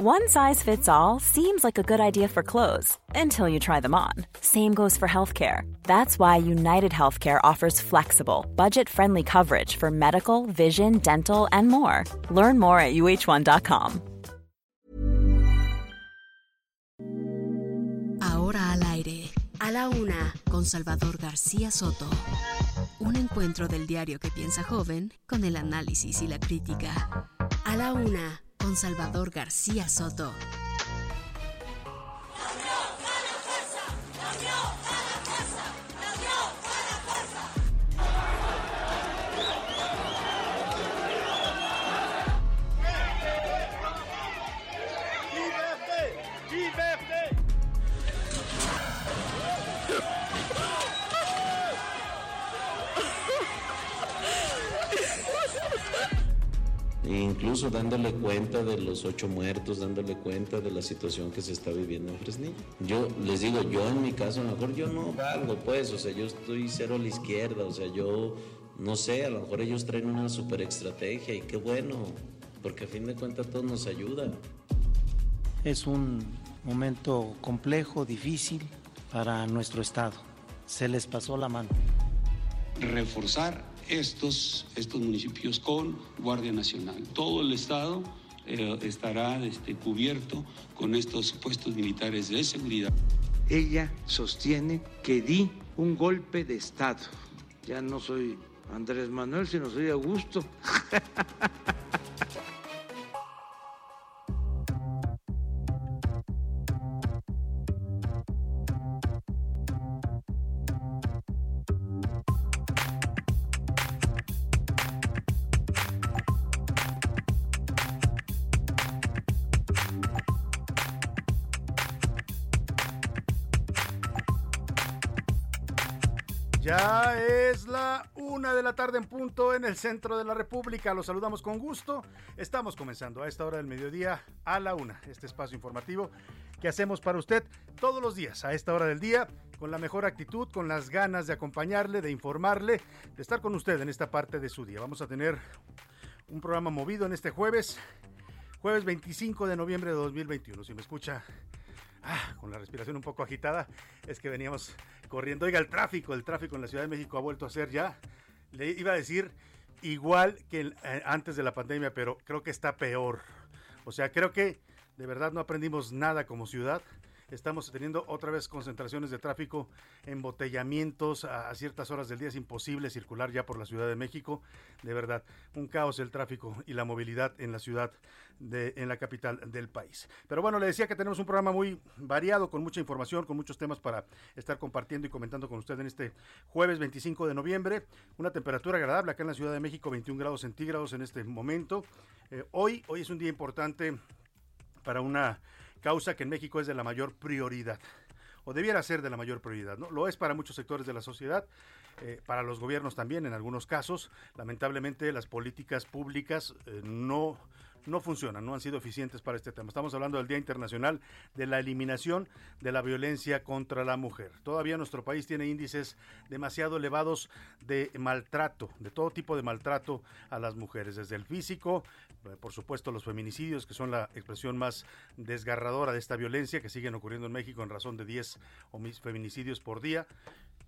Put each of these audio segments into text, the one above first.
One size fits all seems like a good idea for clothes until you try them on. Same goes for healthcare. That's why United Healthcare offers flexible, budget friendly coverage for medical, vision, dental, and more. Learn more at uh1.com. Ahora al aire, a la una, con Salvador García Soto. Un encuentro del diario que piensa joven con el análisis y la crítica. A la una con Salvador García Soto. Incluso dándole cuenta de los ocho muertos, dándole cuenta de la situación que se está viviendo en Fresnillo. Yo les digo, yo en mi caso, a lo mejor yo no valgo, pues, o sea, yo estoy cero a la izquierda, o sea, yo no sé, a lo mejor ellos traen una super estrategia y qué bueno, porque a fin de cuentas todos nos ayuda. Es un momento complejo, difícil para nuestro Estado. Se les pasó la mano. Reforzar estos, estos municipios con Guardia Nacional. Todo el Estado eh, estará este, cubierto con estos puestos militares de seguridad. Ella sostiene que di un golpe de Estado. Ya no soy Andrés Manuel, sino soy Augusto. de la tarde en punto en el centro de la República. Los saludamos con gusto. Estamos comenzando a esta hora del mediodía a la una. Este espacio informativo que hacemos para usted todos los días a esta hora del día con la mejor actitud, con las ganas de acompañarle, de informarle, de estar con usted en esta parte de su día. Vamos a tener un programa movido en este jueves, jueves 25 de noviembre de 2021. Si me escucha ah, con la respiración un poco agitada, es que veníamos corriendo. Oiga, el tráfico, el tráfico en la Ciudad de México ha vuelto a ser ya, le iba a decir, igual que eh, antes de la pandemia, pero creo que está peor. O sea, creo que de verdad no aprendimos nada como ciudad estamos teniendo otra vez concentraciones de tráfico, embotellamientos a, ciertas horas del día. Es imposible circular ya por la Ciudad de México. De verdad, un caos el tráfico y la movilidad en la ciudad, de, en la capital del país. Pero bueno, le decía que tenemos un programa muy variado, con mucha información, con muchos temas para estar compartiendo y comentando con usted en este jueves 25 de noviembre. Una temperatura agradable acá en la Ciudad de México, 21 grados centígrados en este momento. Eh, hoy, hoy es un día importante para una causa que en México es de la mayor prioridad o debiera ser de la mayor prioridad. ¿no? Lo es para muchos sectores de la sociedad, eh, para los gobiernos también en algunos casos. Lamentablemente las políticas públicas eh, no no funcionan, no han sido eficientes para este tema. Estamos hablando del Día Internacional de la Eliminación de la Violencia contra la Mujer. Todavía nuestro país tiene índices demasiado elevados de maltrato, de todo tipo de maltrato a las mujeres, desde el físico, eh, por supuesto los feminicidios, que son la expresión más desgarradora de esta violencia que siguen ocurriendo en México en razón de 10 feminicidios por día.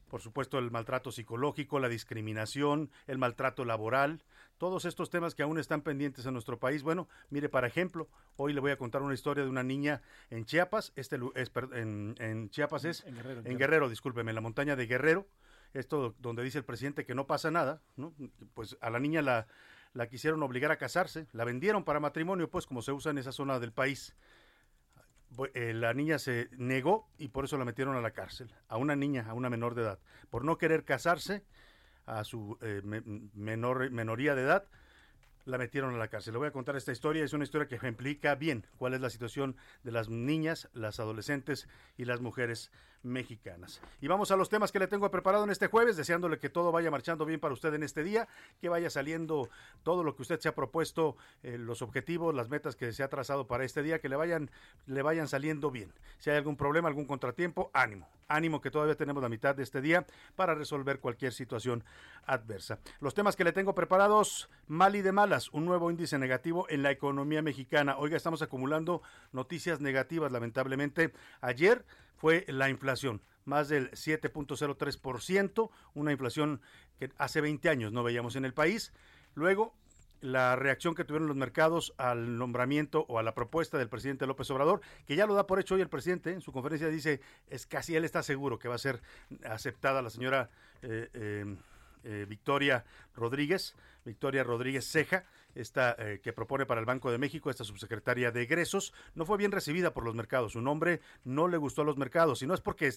Por supuesto, el maltrato psicológico, la discriminación, el maltrato laboral, todos estos temas que aún están pendientes en nuestro país. Bueno, mire, para ejemplo, hoy le voy a contar una historia de una niña en Chiapas, este es, en, en Chiapas es, en Guerrero, en Guerrero, discúlpeme, en la montaña de Guerrero, esto donde dice el presidente que no pasa nada, ¿no? Pues a la niña la, la quisieron obligar a casarse, la vendieron para matrimonio, pues como se usa en esa zona del país. Eh, la niña se negó y por eso la metieron a la cárcel, a una niña, a una menor de edad, por no querer casarse a su eh, menor, menoría de edad, la metieron a la cárcel. Le voy a contar esta historia, es una historia que ejemplifica bien cuál es la situación de las niñas, las adolescentes y las mujeres mexicanas. Y vamos a los temas que le tengo preparado en este jueves, deseándole que todo vaya marchando bien para usted en este día, que vaya saliendo todo lo que usted se ha propuesto, eh, los objetivos, las metas que se ha trazado para este día, que le vayan, le vayan saliendo bien. Si hay algún problema, algún contratiempo, ánimo, ánimo que todavía tenemos la mitad de este día para resolver cualquier situación adversa. Los temas que le tengo preparados, mal y de malas, un nuevo índice negativo en la economía mexicana. Oiga, estamos acumulando noticias negativas, lamentablemente. Ayer fue la inflación, más del 7.03%, una inflación que hace 20 años no veíamos en el país. Luego, la reacción que tuvieron los mercados al nombramiento o a la propuesta del presidente López Obrador, que ya lo da por hecho hoy el presidente, en su conferencia dice, es casi él está seguro que va a ser aceptada la señora eh, eh, eh, Victoria Rodríguez, Victoria Rodríguez Ceja, esta eh, que propone para el Banco de México, esta subsecretaria de egresos, no fue bien recibida por los mercados. Su nombre no le gustó a los mercados y no es porque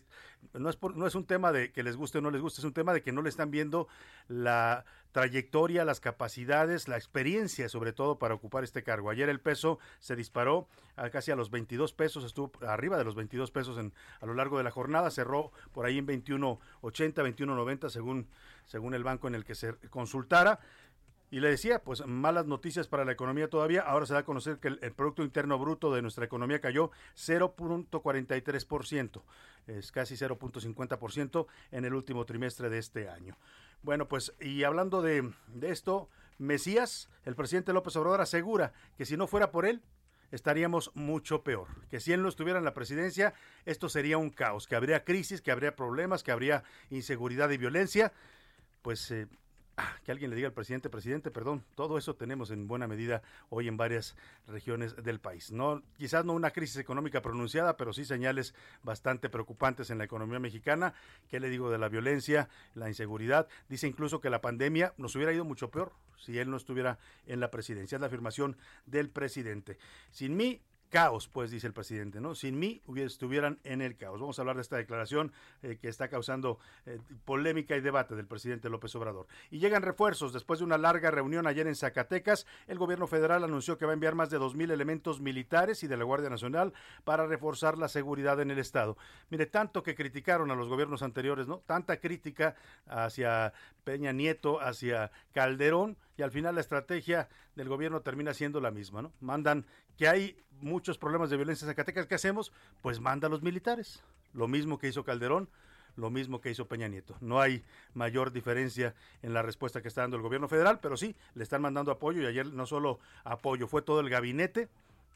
no es no es un tema de que les guste o no les guste, es un tema de que no le están viendo la trayectoria, las capacidades, la experiencia sobre todo para ocupar este cargo. Ayer el peso se disparó a casi a los 22 pesos, estuvo arriba de los 22 pesos en, a lo largo de la jornada, cerró por ahí en 21.80, 21.90 según según el banco en el que se consultara. Y le decía, pues malas noticias para la economía todavía. Ahora se da a conocer que el, Producto Interno Bruto de nuestra economía cayó 0.43%, es casi 0.50% en el último trimestre de este año. Bueno, pues y hablando de, de esto, Mesías, el presidente López Obrador asegura que si no fuera por él, estaríamos mucho peor. Que si él no estuviera en la presidencia, esto sería un caos, que habría crisis, que habría problemas, que habría inseguridad y violencia. Pues eh, que alguien le diga al presidente, presidente, perdón, todo eso tenemos en buena medida hoy en varias regiones del país. No, quizás no una crisis económica pronunciada, pero sí señales bastante preocupantes en la economía mexicana. ¿Qué le digo de la violencia, la inseguridad? Dice incluso que la pandemia nos hubiera ido mucho peor si él no estuviera en la presidencia. Es la afirmación del presidente. Sin mí, caos, pues dice el presidente, ¿no? Sin mí estuvieran en el caos. Vamos a hablar de esta declaración eh, que está causando eh, polémica y debate del presidente López Obrador. Y llegan refuerzos. Después de una larga reunión ayer en Zacatecas, el gobierno federal anunció que va a enviar más de dos mil elementos militares y de la Guardia Nacional para reforzar la seguridad en el Estado. Mire, tanto que criticaron a los gobiernos anteriores, ¿no? Tanta crítica hacia Peña Nieto, hacia Calderón, y al final la estrategia del gobierno termina siendo la misma, ¿no? Mandan que hay muchos problemas de violencia en Zacatecas, ¿qué hacemos? Pues manda a los militares. Lo mismo que hizo Calderón, lo mismo que hizo Peña Nieto. No hay mayor diferencia en la respuesta que está dando el gobierno federal, pero sí, le están mandando apoyo y ayer no solo apoyo, fue todo el gabinete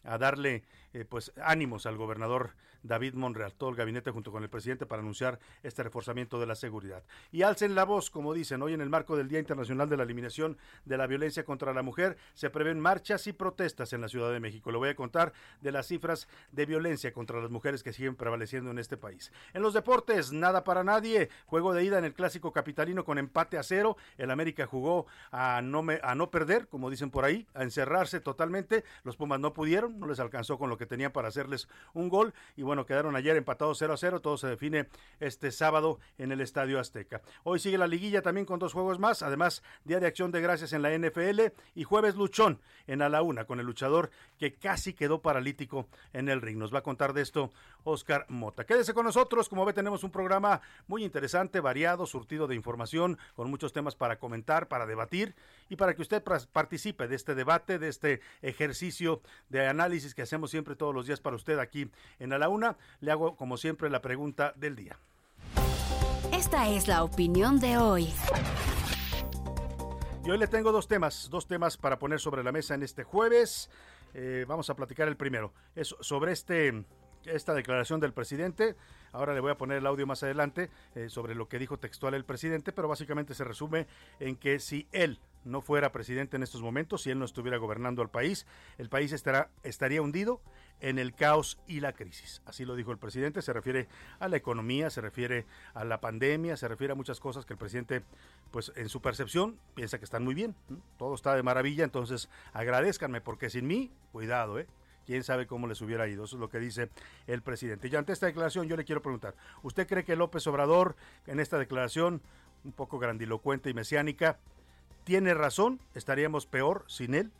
a darle eh, pues ánimos al gobernador David Monreal, todo el gabinete junto con el presidente para anunciar este reforzamiento de la seguridad. Y alcen la voz, como dicen, hoy en el marco del Día Internacional de la Eliminación de la Violencia contra la Mujer, se prevén marchas y protestas en la Ciudad de México. Le voy a contar de las cifras de violencia contra las mujeres que siguen prevaleciendo en este país. En los deportes, nada para nadie. Juego de ida en el clásico capitalino con empate a cero. El América jugó a no, a no perder, como dicen por ahí, a encerrarse totalmente. Los Pumas no pudieron no les alcanzó con lo que tenían para hacerles un gol y bueno, quedaron ayer empatados 0 a 0, todo se define este sábado en el Estadio Azteca. Hoy sigue la liguilla también con dos juegos más, además Día de Acción de Gracias en la NFL y jueves luchón en a la una con el luchador que casi quedó paralítico en el ring. Nos va a contar de esto Oscar Mota. Quédese con nosotros, como ve tenemos un programa muy interesante, variado, surtido de información, con muchos temas para comentar, para debatir y para que usted participe de este debate, de este ejercicio de análisis que hacemos siempre todos los días para usted aquí en A la Una. Le hago, como siempre, la pregunta del día. Esta es la opinión de hoy. Y hoy le tengo dos temas, dos temas para poner sobre la mesa en este jueves. Eh, vamos a platicar el primero. Es sobre este esta declaración del presidente. Ahora le voy a poner el audio más adelante eh, sobre lo que dijo textual el presidente, pero básicamente se resume en que si él no fuera presidente en estos momentos, si él no estuviera gobernando el país, el país estará, estaría hundido en el caos y la crisis. Así lo dijo el presidente, se refiere a la economía, se refiere a la pandemia, se refiere a muchas cosas que el presidente, pues en su percepción, piensa que están muy bien. Todo está de maravilla, entonces agradezcanme porque sin mí, cuidado, ¿eh? quién sabe cómo les hubiera ido. Eso es lo que dice el presidente. Y ante esta declaración yo le quiero preguntar, ¿usted cree que López Obrador en esta declaración un poco grandilocuente y mesiánica tiene razón? ¿Estaríamos peor sin él?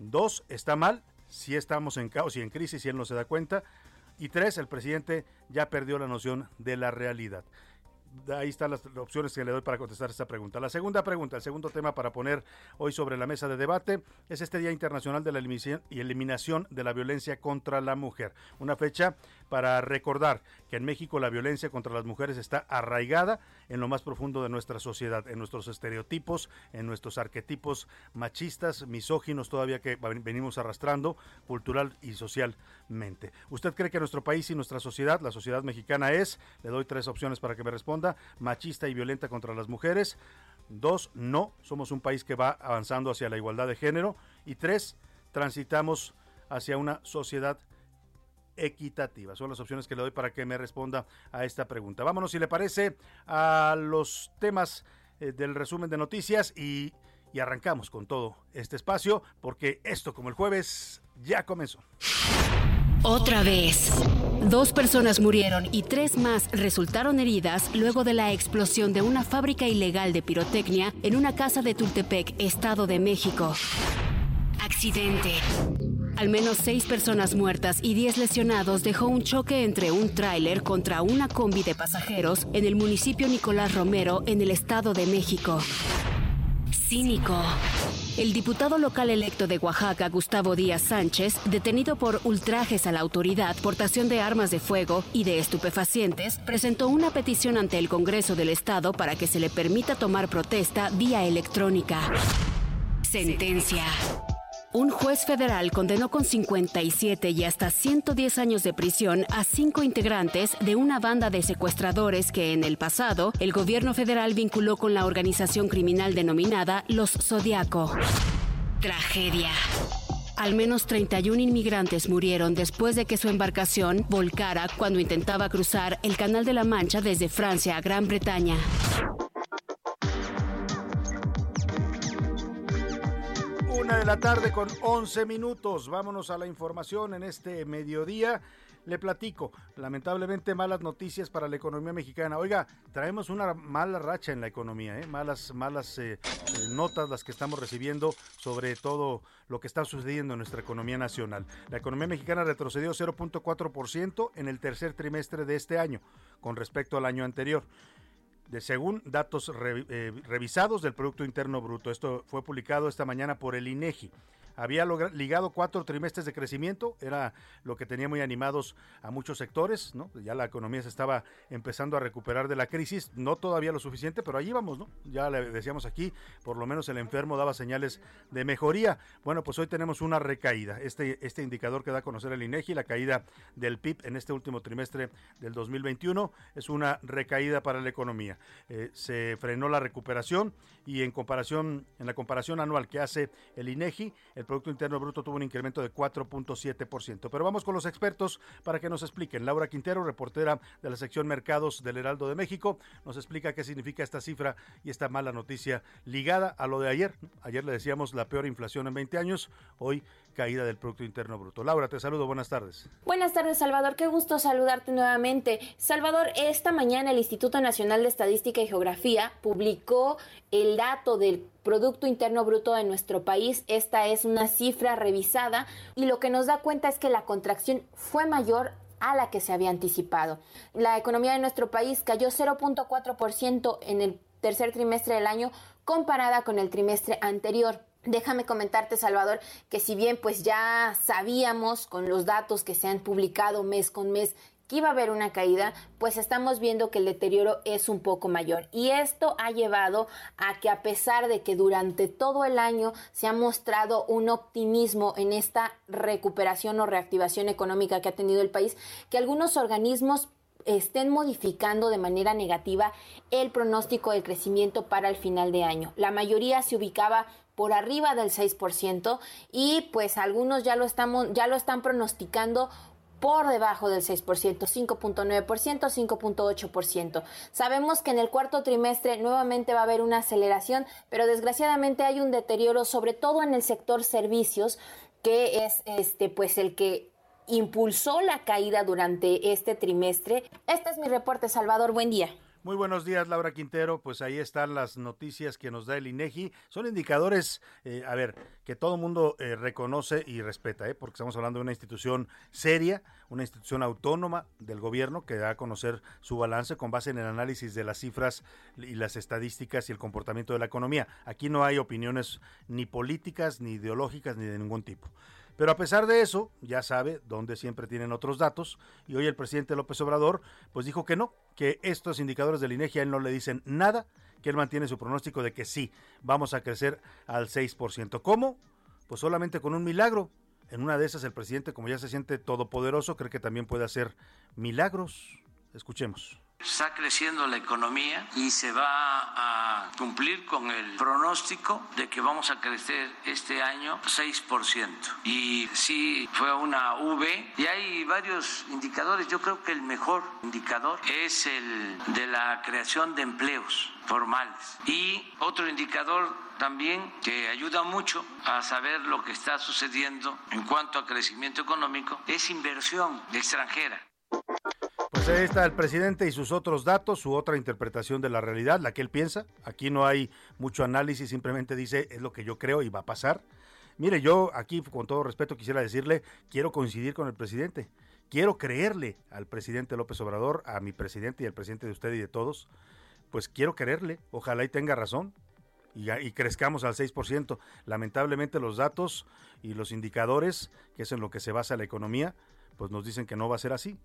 Dos, está mal, si estamos en caos y en crisis y él no se da cuenta. Y tres, el presidente ya perdió la noción de la realidad ahí están las opciones que le doy para contestar esta pregunta. La segunda pregunta, el segundo tema para poner hoy sobre la mesa de debate es este Día Internacional de la Eliminación de la Violencia contra la Mujer. Una fecha para recordar que en México la violencia contra las mujeres está arraigada en lo más profundo de nuestra sociedad, en nuestros estereotipos, en nuestros arquetipos machistas, misóginos todavía que venimos arrastrando cultural y socialmente. ¿Usted cree que nuestro país y nuestra sociedad, la sociedad mexicana es, le doy tres opciones para que me responda, machista y violenta contra las mujeres. Dos, no, somos un país que va avanzando hacia la igualdad de género. Y tres, transitamos hacia una sociedad equitativa. Son las opciones que le doy para que me responda a esta pregunta. Vámonos, si le parece, a los temas eh, del resumen de noticias y, y arrancamos con todo este espacio, porque esto, como el jueves, ya comenzó. Otra vez. Dos personas murieron y tres más resultaron heridas luego de la explosión de una fábrica ilegal de pirotecnia en una casa de Tultepec, Estado de México. Accidente. Al menos seis personas muertas y diez lesionados dejó un choque entre un tráiler contra una combi de pasajeros en el municipio Nicolás Romero, en el Estado de México. Cínico. El diputado local electo de Oaxaca, Gustavo Díaz Sánchez, detenido por ultrajes a la autoridad, portación de armas de fuego y de estupefacientes, presentó una petición ante el Congreso del Estado para que se le permita tomar protesta vía electrónica. Sentencia. Un juez federal condenó con 57 y hasta 110 años de prisión a cinco integrantes de una banda de secuestradores que en el pasado el gobierno federal vinculó con la organización criminal denominada Los Zodiaco. Tragedia. Al menos 31 inmigrantes murieron después de que su embarcación volcara cuando intentaba cruzar el Canal de la Mancha desde Francia a Gran Bretaña. De la tarde con 11 minutos. Vámonos a la información en este mediodía. Le platico, lamentablemente malas noticias para la economía mexicana. Oiga, traemos una mala racha en la economía, ¿eh? malas, malas eh, eh, notas las que estamos recibiendo sobre todo lo que está sucediendo en nuestra economía nacional. La economía mexicana retrocedió 0.4% en el tercer trimestre de este año con respecto al año anterior de según datos eh, revisados del Producto Interno Bruto. Esto fue publicado esta mañana por el INEGI había ligado cuatro trimestres de crecimiento, era lo que tenía muy animados a muchos sectores, ¿no? Ya la economía se estaba empezando a recuperar de la crisis, no todavía lo suficiente, pero allí vamos, ¿no? Ya le decíamos aquí, por lo menos el enfermo daba señales de mejoría. Bueno, pues hoy tenemos una recaída. Este, este indicador que da a conocer el INEGI, la caída del PIB en este último trimestre del 2021, es una recaída para la economía. Eh, se frenó la recuperación y en comparación, en la comparación anual que hace el INEGI, el Producto Interno Bruto tuvo un incremento de 4.7%. Pero vamos con los expertos para que nos expliquen. Laura Quintero, reportera de la sección Mercados del Heraldo de México, nos explica qué significa esta cifra y esta mala noticia ligada a lo de ayer. Ayer le decíamos la peor inflación en 20 años, hoy caída del Producto Interno Bruto. Laura, te saludo, buenas tardes. Buenas tardes, Salvador, qué gusto saludarte nuevamente. Salvador, esta mañana el Instituto Nacional de Estadística y Geografía publicó el dato del Producto Interno Bruto de nuestro país. Esta es una cifra revisada y lo que nos da cuenta es que la contracción fue mayor a la que se había anticipado. La economía de nuestro país cayó 0.4% en el tercer trimestre del año comparada con el trimestre anterior. Déjame comentarte, Salvador, que si bien pues ya sabíamos con los datos que se han publicado mes con mes que iba a haber una caída, pues estamos viendo que el deterioro es un poco mayor. Y esto ha llevado a que a pesar de que durante todo el año se ha mostrado un optimismo en esta recuperación o reactivación económica que ha tenido el país, que algunos organismos estén modificando de manera negativa el pronóstico del crecimiento para el final de año. La mayoría se ubicaba por arriba del 6% y pues algunos ya lo estamos ya lo están pronosticando por debajo del 6%, 5.9%, 5.8%. Sabemos que en el cuarto trimestre nuevamente va a haber una aceleración, pero desgraciadamente hay un deterioro sobre todo en el sector servicios que es este pues el que impulsó la caída durante este trimestre. Este es mi reporte, Salvador. Buen día. Muy buenos días, Laura Quintero. Pues ahí están las noticias que nos da el INEGI. Son indicadores, eh, a ver, que todo mundo eh, reconoce y respeta, ¿eh? porque estamos hablando de una institución seria, una institución autónoma del gobierno que da a conocer su balance con base en el análisis de las cifras y las estadísticas y el comportamiento de la economía. Aquí no hay opiniones ni políticas, ni ideológicas, ni de ningún tipo. Pero a pesar de eso, ya sabe dónde siempre tienen otros datos, y hoy el presidente López Obrador pues dijo que no, que estos indicadores del INEGI a él no le dicen nada, que él mantiene su pronóstico de que sí, vamos a crecer al 6%. ¿Cómo? Pues solamente con un milagro. En una de esas el presidente, como ya se siente todopoderoso, cree que también puede hacer milagros. Escuchemos. Está creciendo la economía y se va a cumplir con el pronóstico de que vamos a crecer este año 6%. Y sí fue una V y hay varios indicadores. Yo creo que el mejor indicador es el de la creación de empleos formales. Y otro indicador también que ayuda mucho a saber lo que está sucediendo en cuanto a crecimiento económico es inversión extranjera. Pues ahí está el presidente y sus otros datos, su otra interpretación de la realidad, la que él piensa. Aquí no hay mucho análisis, simplemente dice es lo que yo creo y va a pasar. Mire, yo aquí con todo respeto quisiera decirle, quiero coincidir con el presidente. Quiero creerle al presidente López Obrador, a mi presidente y al presidente de usted y de todos. Pues quiero creerle, ojalá y tenga razón y, y, crezcamos al 6%. Lamentablemente los datos y los indicadores, que es en lo que se basa la economía, pues nos dicen que no va a ser así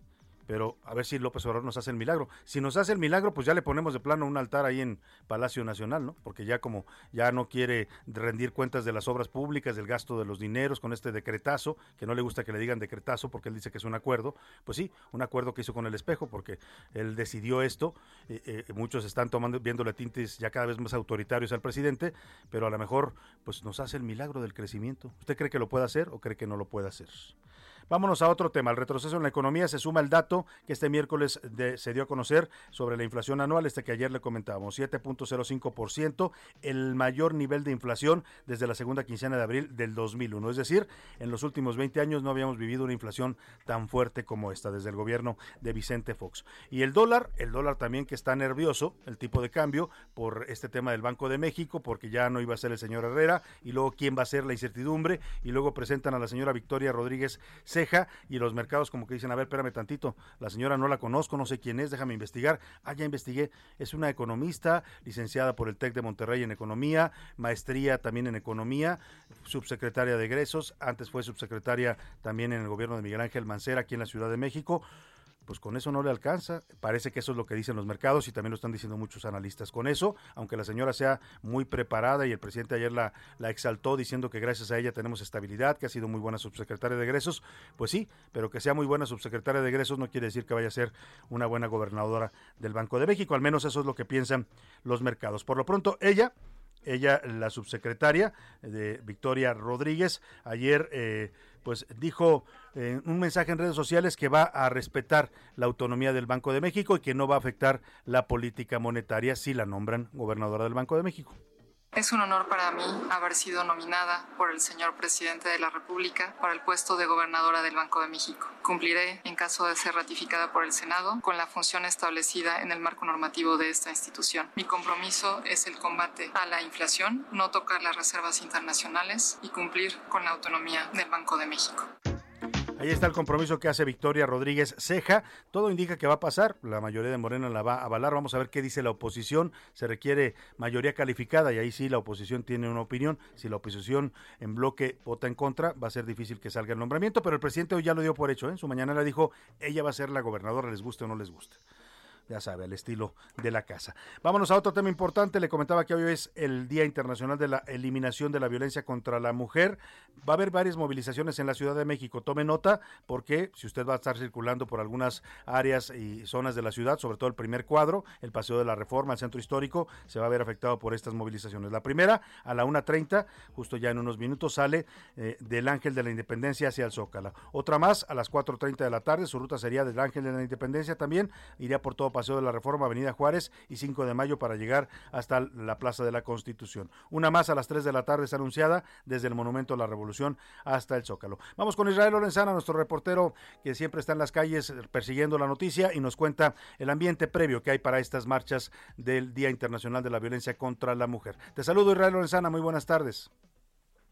pero a ver si López Obrador nos hace el milagro. Si nos hace el milagro, pues ya le ponemos de plano un altar ahí en Palacio Nacional, ¿no? Porque ya como ya no quiere rendir cuentas de las obras públicas, del gasto de los dineros con este decretazo, que no le gusta que le digan decretazo porque él dice que es un acuerdo, pues sí, un acuerdo que hizo con el espejo porque él decidió esto, eh, eh, muchos están tomando viéndole tintes ya cada vez más autoritarios al presidente, pero a lo mejor pues nos hace el milagro del crecimiento. ¿Usted cree que lo puede hacer o cree que no lo puede hacer? Vámonos a otro tema. El retroceso en la economía se suma el dato que este miércoles se dio a conocer sobre la inflación anual, este que ayer le comentábamos, 7.05%, el mayor nivel de inflación desde la segunda quincena de abril del 2001. Es decir, en los últimos 20 años no habíamos vivido una inflación tan fuerte como esta desde el gobierno de Vicente Fox. Y el dólar, el dólar también que está nervioso, el tipo de cambio, por este tema del Banco de México, porque ya no iba a ser el señor Herrera, y luego quién va a ser la incertidumbre, y luego presentan a la señora Victoria Rodríguez ceja y los mercados como que dicen, a ver, espérame tantito, la señora no la conozco, no sé quién es, déjame investigar. Ah, ya investigué, es una economista, licenciada por el TEC de Monterrey en Economía, maestría también en Economía, subsecretaria de egresos, antes fue subsecretaria también en el gobierno de Miguel Ángel Mancera aquí en la Ciudad de México pues con eso no le alcanza. Parece que eso es lo que dicen los mercados y también lo están diciendo muchos analistas. Con eso, aunque la señora sea muy preparada y el presidente ayer la, la exaltó diciendo que gracias a ella tenemos estabilidad, que ha sido muy buena subsecretaria de egresos, pues sí, pero que sea muy buena subsecretaria de egresos no quiere decir que vaya a ser una buena gobernadora del Banco de México. Al menos eso es lo que piensan los mercados. Por lo pronto, ella ella, la subsecretaria de Victoria Rodríguez, ayer eh, pues dijo en un mensaje en redes sociales que va a respetar la autonomía del Banco de México y que no va a afectar la política monetaria si la nombran gobernadora del Banco de México. Es un honor para mí haber sido nominada por el señor presidente de la República para el puesto de gobernadora del Banco de México. Cumpliré, en caso de ser ratificada por el Senado, con la función establecida en el marco normativo de esta institución. Mi compromiso es el combate a la inflación, no tocar las reservas internacionales y cumplir con la autonomía del Banco de México. Ahí está el compromiso que hace Victoria Rodríguez Ceja. Todo indica que va a pasar. La mayoría de Morena la va a avalar. Vamos a ver qué dice la oposición. Se requiere mayoría calificada y ahí sí la oposición tiene una opinión. Si la oposición en bloque vota en contra, va a ser difícil que salga el nombramiento. Pero el presidente hoy ya lo dio por hecho. ¿eh? En su mañana le dijo, ella va a ser la gobernadora, les guste o no les guste ya sabe, al estilo de la casa. Vámonos a otro tema importante. Le comentaba que hoy es el Día Internacional de la Eliminación de la Violencia contra la Mujer. Va a haber varias movilizaciones en la Ciudad de México. Tome nota porque si usted va a estar circulando por algunas áreas y zonas de la ciudad, sobre todo el primer cuadro, el Paseo de la Reforma, el Centro Histórico, se va a ver afectado por estas movilizaciones. La primera, a la 1.30, justo ya en unos minutos, sale eh, del Ángel de la Independencia hacia el Zócalo. Otra más, a las 4.30 de la tarde, su ruta sería del Ángel de la Independencia también, iría por todo Paseo de la Reforma, Avenida Juárez y 5 de mayo para llegar hasta la Plaza de la Constitución. Una más a las 3 de la tarde es anunciada desde el Monumento a la Revolución hasta el Zócalo. Vamos con Israel Lorenzana, nuestro reportero que siempre está en las calles persiguiendo la noticia y nos cuenta el ambiente previo que hay para estas marchas del Día Internacional de la Violencia contra la Mujer. Te saludo Israel Lorenzana, muy buenas tardes.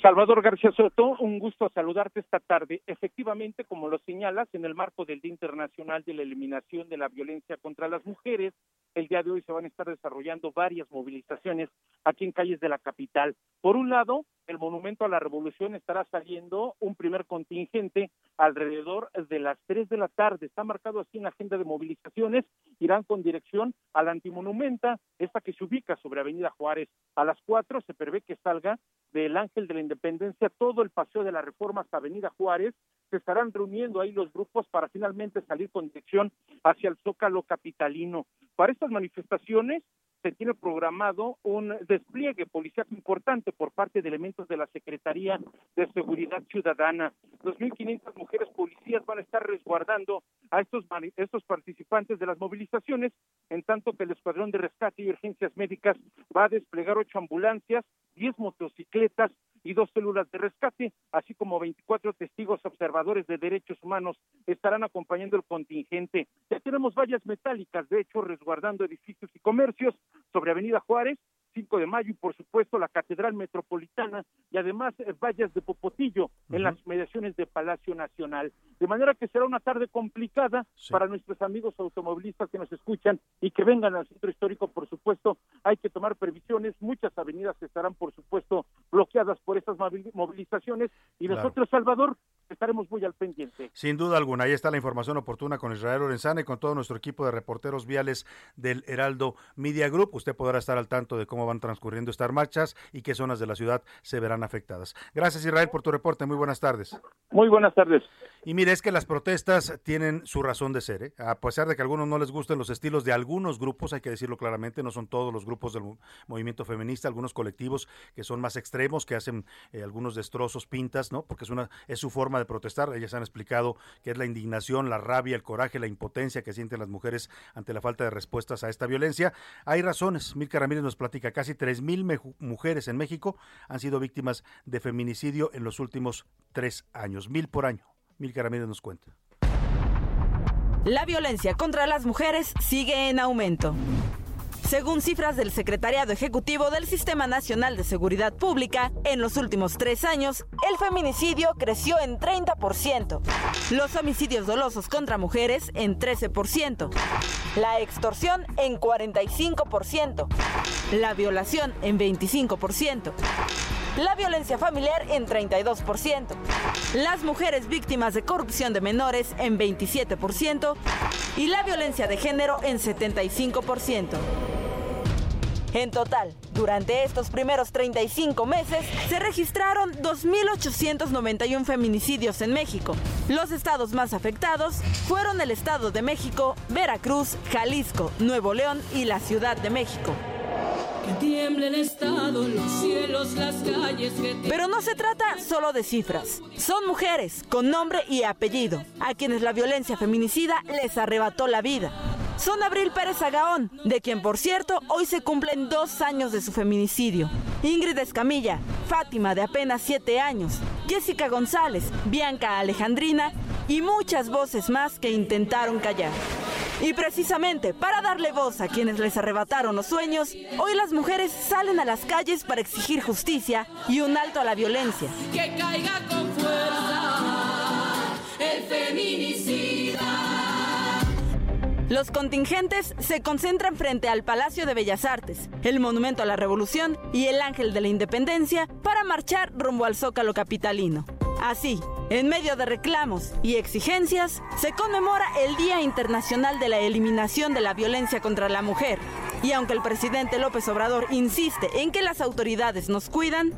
Salvador García Soto, un gusto saludarte esta tarde. Efectivamente, como lo señalas, en el marco del Día Internacional de la Eliminación de la Violencia contra las Mujeres, el día de hoy se van a estar desarrollando varias movilizaciones aquí en calles de la capital. Por un lado, el Monumento a la Revolución estará saliendo un primer contingente alrededor de las tres de la tarde. Está marcado así en la agenda de movilizaciones. Irán con dirección a la antimonumenta, esta que se ubica sobre Avenida Juárez. A las cuatro se prevé que salga del Ángel de la Independencia todo el paseo de la Reforma hasta Avenida Juárez. Se estarán reuniendo ahí los grupos para finalmente salir con dirección hacia el Zócalo capitalino. Para estas manifestaciones se tiene programado un despliegue policial importante por parte de elementos de la Secretaría de Seguridad Ciudadana. 2.500 mujeres policías van a estar resguardando a estos, estos participantes de las movilizaciones, en tanto que el Escuadrón de Rescate y Urgencias Médicas va a desplegar ocho ambulancias, 10 motocicletas y dos células de rescate, así como 24 testigos observadores de derechos humanos estarán acompañando el contingente. Ya tenemos vallas metálicas, de hecho, resguardando edificios y comercios sobre Avenida Juárez, 5 de mayo y por supuesto la Catedral Metropolitana y además eh, vallas de Popotillo en las mediaciones de Palacio Nacional. De manera que será una tarde complicada para nuestros amigos automovilistas que nos escuchan y que vengan al centro histórico, por supuesto, hay que tomar previsiones, muchas avenidas estarán por supuesto bloqueadas por estas movilizaciones. Y nosotros, Salvador, estaremos muy al pendiente. Sin duda alguna, ahí está la información oportuna con Israel Lorenzana y con todo nuestro equipo de reporteros viales del Heraldo Media Group. Usted podrá estar al tanto de cómo van transcurriendo estas marchas y qué zonas de la ciudad se verán afectadas. Gracias Israel por tu reporte, muy buenas tardes. Muy buenas tardes. Y mire, es que las protestas tienen su razón de ser, ¿eh? a pesar de que a algunos no les gusten los estilos de algunos grupos, hay que decirlo claramente, no son todos los grupos del movimiento feminista, algunos colectivos que son más extremos, que hacen eh, algunos destrozos, pintas, ¿no? Porque es una es su forma de protestar. Ellas han explicado que es la indignación, la rabia, el coraje, la impotencia que sienten las mujeres ante la falta de respuestas a esta violencia. Hay razones. Milka Ramírez nos platica casi tres mil mujeres en México han sido víctimas de feminicidio en los últimos tres años, mil por año. Mil Ramírez nos cuenta. La violencia contra las mujeres sigue en aumento. Según cifras del Secretariado Ejecutivo del Sistema Nacional de Seguridad Pública, en los últimos tres años, el feminicidio creció en 30%, los homicidios dolosos contra mujeres en 13%, la extorsión en 45%, la violación en 25%, la violencia familiar en 32%, las mujeres víctimas de corrupción de menores en 27% y la violencia de género en 75%. En total, durante estos primeros 35 meses, se registraron 2.891 feminicidios en México. Los estados más afectados fueron el Estado de México, Veracruz, Jalisco, Nuevo León y la Ciudad de México. Estado, los cielos, las calles. Pero no se trata solo de cifras. Son mujeres con nombre y apellido, a quienes la violencia feminicida les arrebató la vida son Abril Pérez Agaón, de quien por cierto hoy se cumplen dos años de su feminicidio. Ingrid Escamilla, Fátima de apenas siete años, Jessica González, Bianca Alejandrina y muchas voces más que intentaron callar. Y precisamente para darle voz a quienes les arrebataron los sueños, hoy las mujeres salen a las calles para exigir justicia y un alto a la violencia. Que caiga con fuerza el feminicida. Los contingentes se concentran frente al Palacio de Bellas Artes, el Monumento a la Revolución y el Ángel de la Independencia para marchar rumbo al Zócalo Capitalino. Así, en medio de reclamos y exigencias, se conmemora el Día Internacional de la Eliminación de la Violencia contra la Mujer. Y aunque el presidente López Obrador insiste en que las autoridades nos cuidan,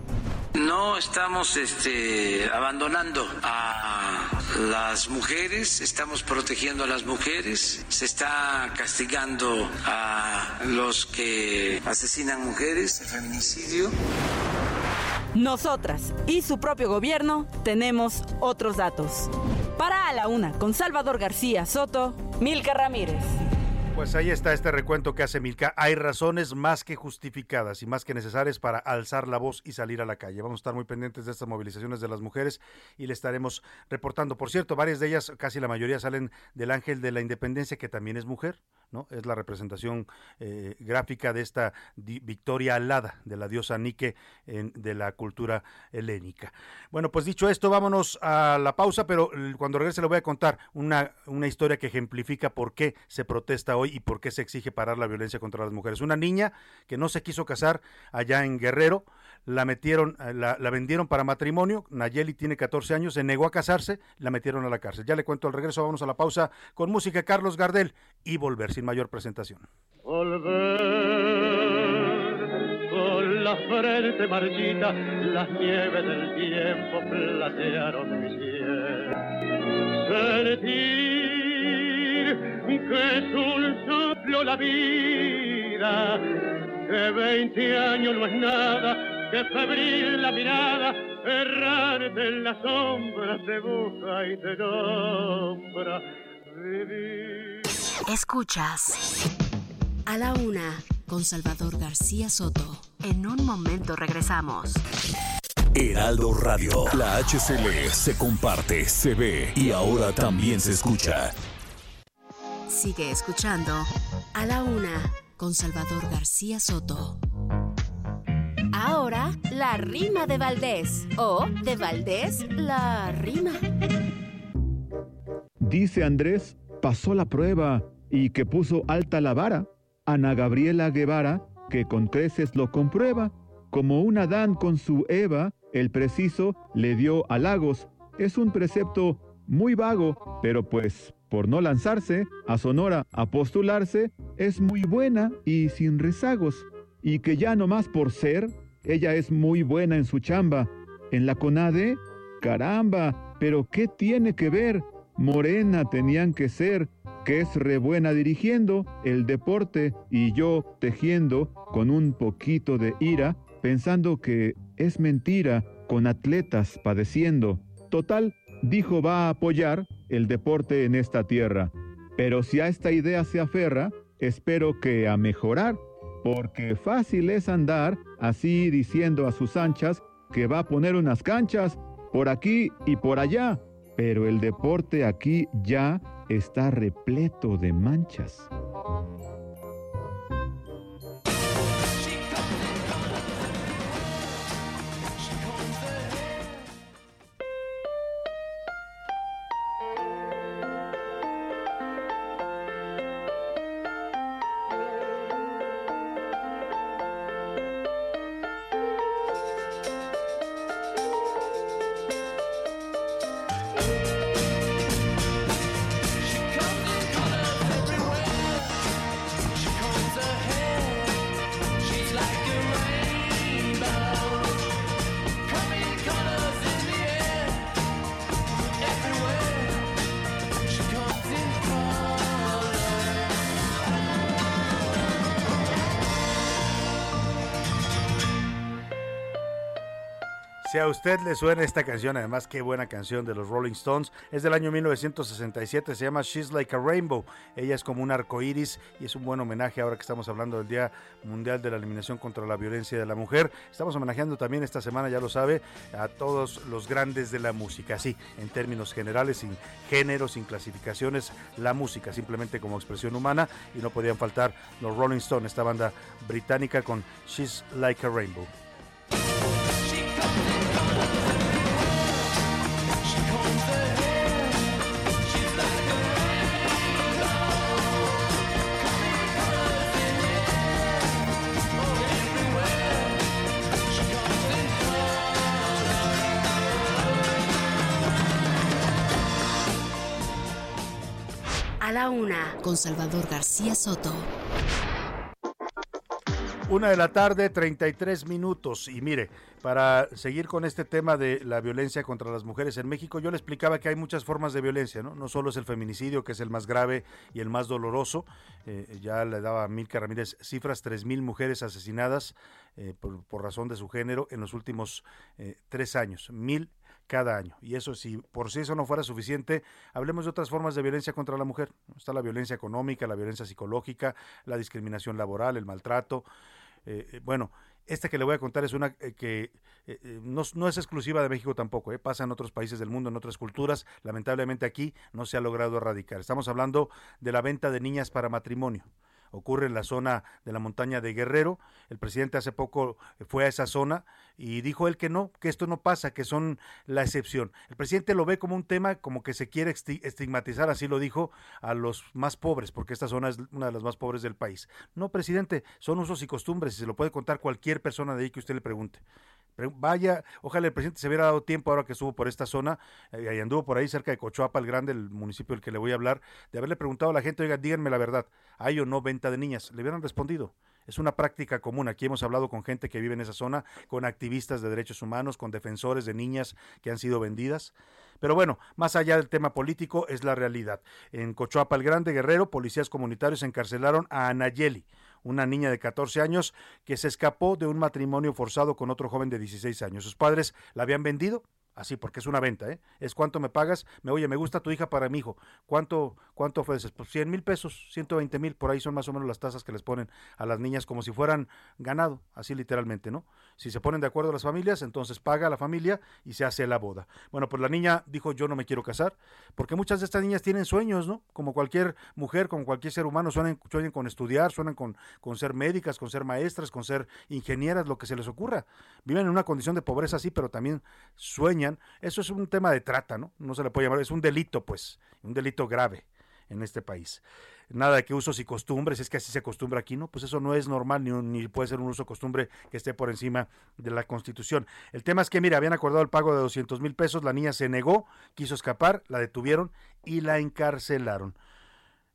no estamos este, abandonando a las mujeres, estamos protegiendo a las mujeres, se está castigando a los que asesinan mujeres, feminicidio. Nosotras y su propio gobierno tenemos otros datos. Para A la Una, con Salvador García Soto, Milka Ramírez. Pues ahí está este recuento que hace Milka. Hay razones más que justificadas y más que necesarias para alzar la voz y salir a la calle. Vamos a estar muy pendientes de estas movilizaciones de las mujeres y le estaremos reportando. Por cierto, varias de ellas, casi la mayoría, salen del Ángel de la Independencia, que también es mujer, ¿no? Es la representación eh, gráfica de esta victoria alada de la diosa Nike en, de la cultura helénica. Bueno, pues dicho esto, vámonos a la pausa, pero cuando regrese le voy a contar una, una historia que ejemplifica por qué se protesta hoy y por qué se exige parar la violencia contra las mujeres. Una niña que no se quiso casar allá en Guerrero, la metieron, eh, la, vendieron para matrimonio, Nayeli tiene 14 años, se negó a casarse, la metieron a la cárcel. Ya le cuento al regreso, vamos a la pausa con música Carlos Gardel y volver sin mayor presentación. Volver con la frente marchita, las nieves del tiempo platearon mi piel que es un soplo la vida, que veinte años no es nada, que febril la mirada, errante en las sombras te busca y te nombra. Vivir. Escuchas a la una con Salvador García Soto. En un momento regresamos. Heraldo Radio, la HCL se comparte, se ve y ahora también se escucha. Sigue escuchando A la Una con Salvador García Soto. Ahora, la rima de Valdés. O, de Valdés, la rima. Dice Andrés, pasó la prueba y que puso alta la vara. Ana Gabriela Guevara, que con creces lo comprueba. Como un Adán con su Eva, el preciso le dio halagos. Es un precepto muy vago, pero pues por no lanzarse a Sonora a postularse, es muy buena y sin rezagos, y que ya no más por ser, ella es muy buena en su chamba. En la CONADE, caramba, pero ¿qué tiene que ver? Morena tenían que ser, que es re buena dirigiendo el deporte y yo tejiendo con un poquito de ira, pensando que es mentira, con atletas padeciendo. Total, dijo va a apoyar el deporte en esta tierra. Pero si a esta idea se aferra, espero que a mejorar, porque fácil es andar así diciendo a sus anchas que va a poner unas canchas por aquí y por allá, pero el deporte aquí ya está repleto de manchas. A usted le suena esta canción, además qué buena canción de los Rolling Stones, es del año 1967, se llama She's Like a Rainbow. Ella es como un arco iris y es un buen homenaje ahora que estamos hablando del Día Mundial de la Eliminación contra la Violencia de la Mujer. Estamos homenajeando también esta semana, ya lo sabe, a todos los grandes de la música, sí, en términos generales, sin género, sin clasificaciones, la música simplemente como expresión humana y no podían faltar los Rolling Stones, esta banda británica con She's Like a Rainbow. Con Salvador García Soto. Una de la tarde, 33 minutos. Y mire, para seguir con este tema de la violencia contra las mujeres en México, yo le explicaba que hay muchas formas de violencia, ¿no? No solo es el feminicidio, que es el más grave y el más doloroso. Eh, ya le daba a Milka Ramírez cifras, 3.000 mujeres asesinadas eh, por, razón de su género en los últimos eh, tres años. Mil cada año. Y eso, si por si eso no fuera suficiente, hablemos de otras formas de violencia contra la mujer. Está la violencia económica, la violencia psicológica, la discriminación laboral, el maltrato. Eh, eh, bueno, esta que le voy a contar es una eh, que no, no, es exclusiva de México tampoco, pasa en otros países del mundo, en otras culturas. Lamentablemente aquí no se ha logrado erradicar. Estamos hablando de la venta de niñas para matrimonio ocurre en la zona de la montaña de Guerrero. El presidente hace poco fue a esa zona y dijo él que no, que esto no pasa, que son la excepción. El presidente lo ve como un tema como que se quiere estigmatizar, así lo dijo, a los más pobres, porque esta zona es una de las más pobres del país. No, presidente, son usos y costumbres y se lo puede contar cualquier persona de ahí que usted le pregunte. Vaya, ojalá el presidente se hubiera dado tiempo ahora que estuvo por esta zona eh, y anduvo por ahí cerca de Cochoapa, el grande, el municipio del que le voy a hablar, de haberle preguntado a la gente, oiga, díganme la verdad, ¿hay o no venta de niñas? Le hubieran respondido. Es una práctica común. Aquí hemos hablado con gente que vive en esa zona, con activistas de derechos humanos, con defensores de niñas que han sido vendidas. Pero bueno, más allá del tema político, es la realidad. En Cochoapa el Grande Guerrero, policías comunitarios encarcelaron a Anayeli, una niña de 14 años que se escapó de un matrimonio forzado con otro joven de 16 años. Sus padres la habían vendido Así, porque es una venta, ¿eh? Es cuánto me pagas, me oye, me gusta tu hija para mi hijo. ¿Cuánto, cuánto ofreces? Pues 100 mil pesos, 120 mil, por ahí son más o menos las tasas que les ponen a las niñas como si fueran ganado, así literalmente, ¿no? Si se ponen de acuerdo las familias, entonces paga a la familia y se hace la boda. Bueno, pues la niña dijo, yo no me quiero casar, porque muchas de estas niñas tienen sueños, ¿no? Como cualquier mujer, como cualquier ser humano, sueñan, sueñan con estudiar, sueñan con, con ser médicas, con ser maestras, con ser ingenieras, lo que se les ocurra. Viven en una condición de pobreza así, pero también sueñan eso es un tema de trata, ¿no? No se le puede llamar, es un delito, pues, un delito grave en este país. Nada de que usos y costumbres, es que así se acostumbra aquí, ¿no? Pues eso no es normal, ni, ni puede ser un uso costumbre que esté por encima de la Constitución. El tema es que, mira, habían acordado el pago de 200 mil pesos, la niña se negó, quiso escapar, la detuvieron y la encarcelaron.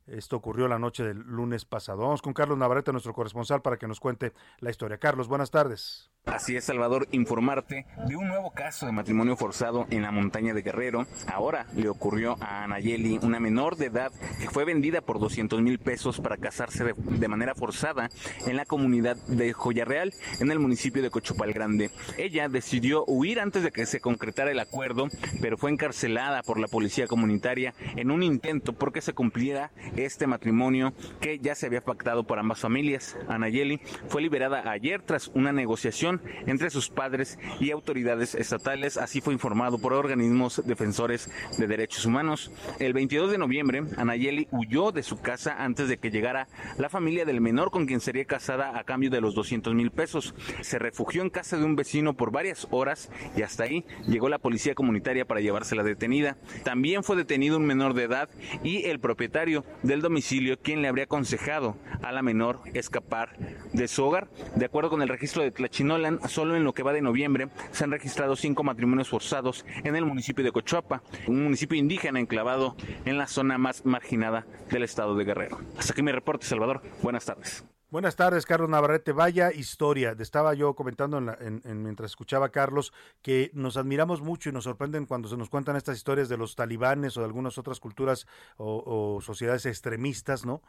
Esto ocurrió la noche del lunes pasado. Vamos con Carlos Navarrete, nuestro corresponsal, para que nos cuente la historia. Carlos, buenas tardes. Así es, Salvador, informarte de un nuevo caso de matrimonio forzado en la montaña de Guerrero. Ahora le ocurrió a Anayeli, una menor de edad que fue vendida por 200 mil pesos para casarse de, manera forzada en la comunidad de Joya Real, en el municipio de Cochupal Grande. Ella decidió huir antes de que se concretara el acuerdo, pero fue encarcelada por la policía comunitaria en un intento porque se cumpliera este matrimonio que ya se había pactado por ambas familias. Anayeli fue liberada ayer tras una negociación entre sus padres y autoridades estatales, así fue informado por organismos defensores de derechos humanos. El 22 de noviembre, Anayeli huyó de su casa antes de que llegara la familia del menor con quien sería casada a cambio de los 200 mil pesos. Se refugió en casa de un vecino por varias horas y hasta ahí llegó la policía comunitaria para llevársela detenida. También fue detenido un menor de edad y el propietario del domicilio quien le habría aconsejado a la menor escapar de su hogar. De acuerdo con el registro de Tlachinola, solo en lo que va de noviembre se han registrado cinco matrimonios forzados en el municipio de Cochuapa, un municipio indígena enclavado en la zona más marginada del estado de Guerrero. Hasta aquí mi reporte, Salvador. Buenas tardes. Buenas tardes, Carlos Navarrete. Vaya historia. Estaba yo comentando mientras escuchaba a Carlos que nos admiramos mucho y nos sorprenden cuando se nos cuentan estas historias de los talibanes o de algunas otras culturas o sociedades extremistas, ¿no?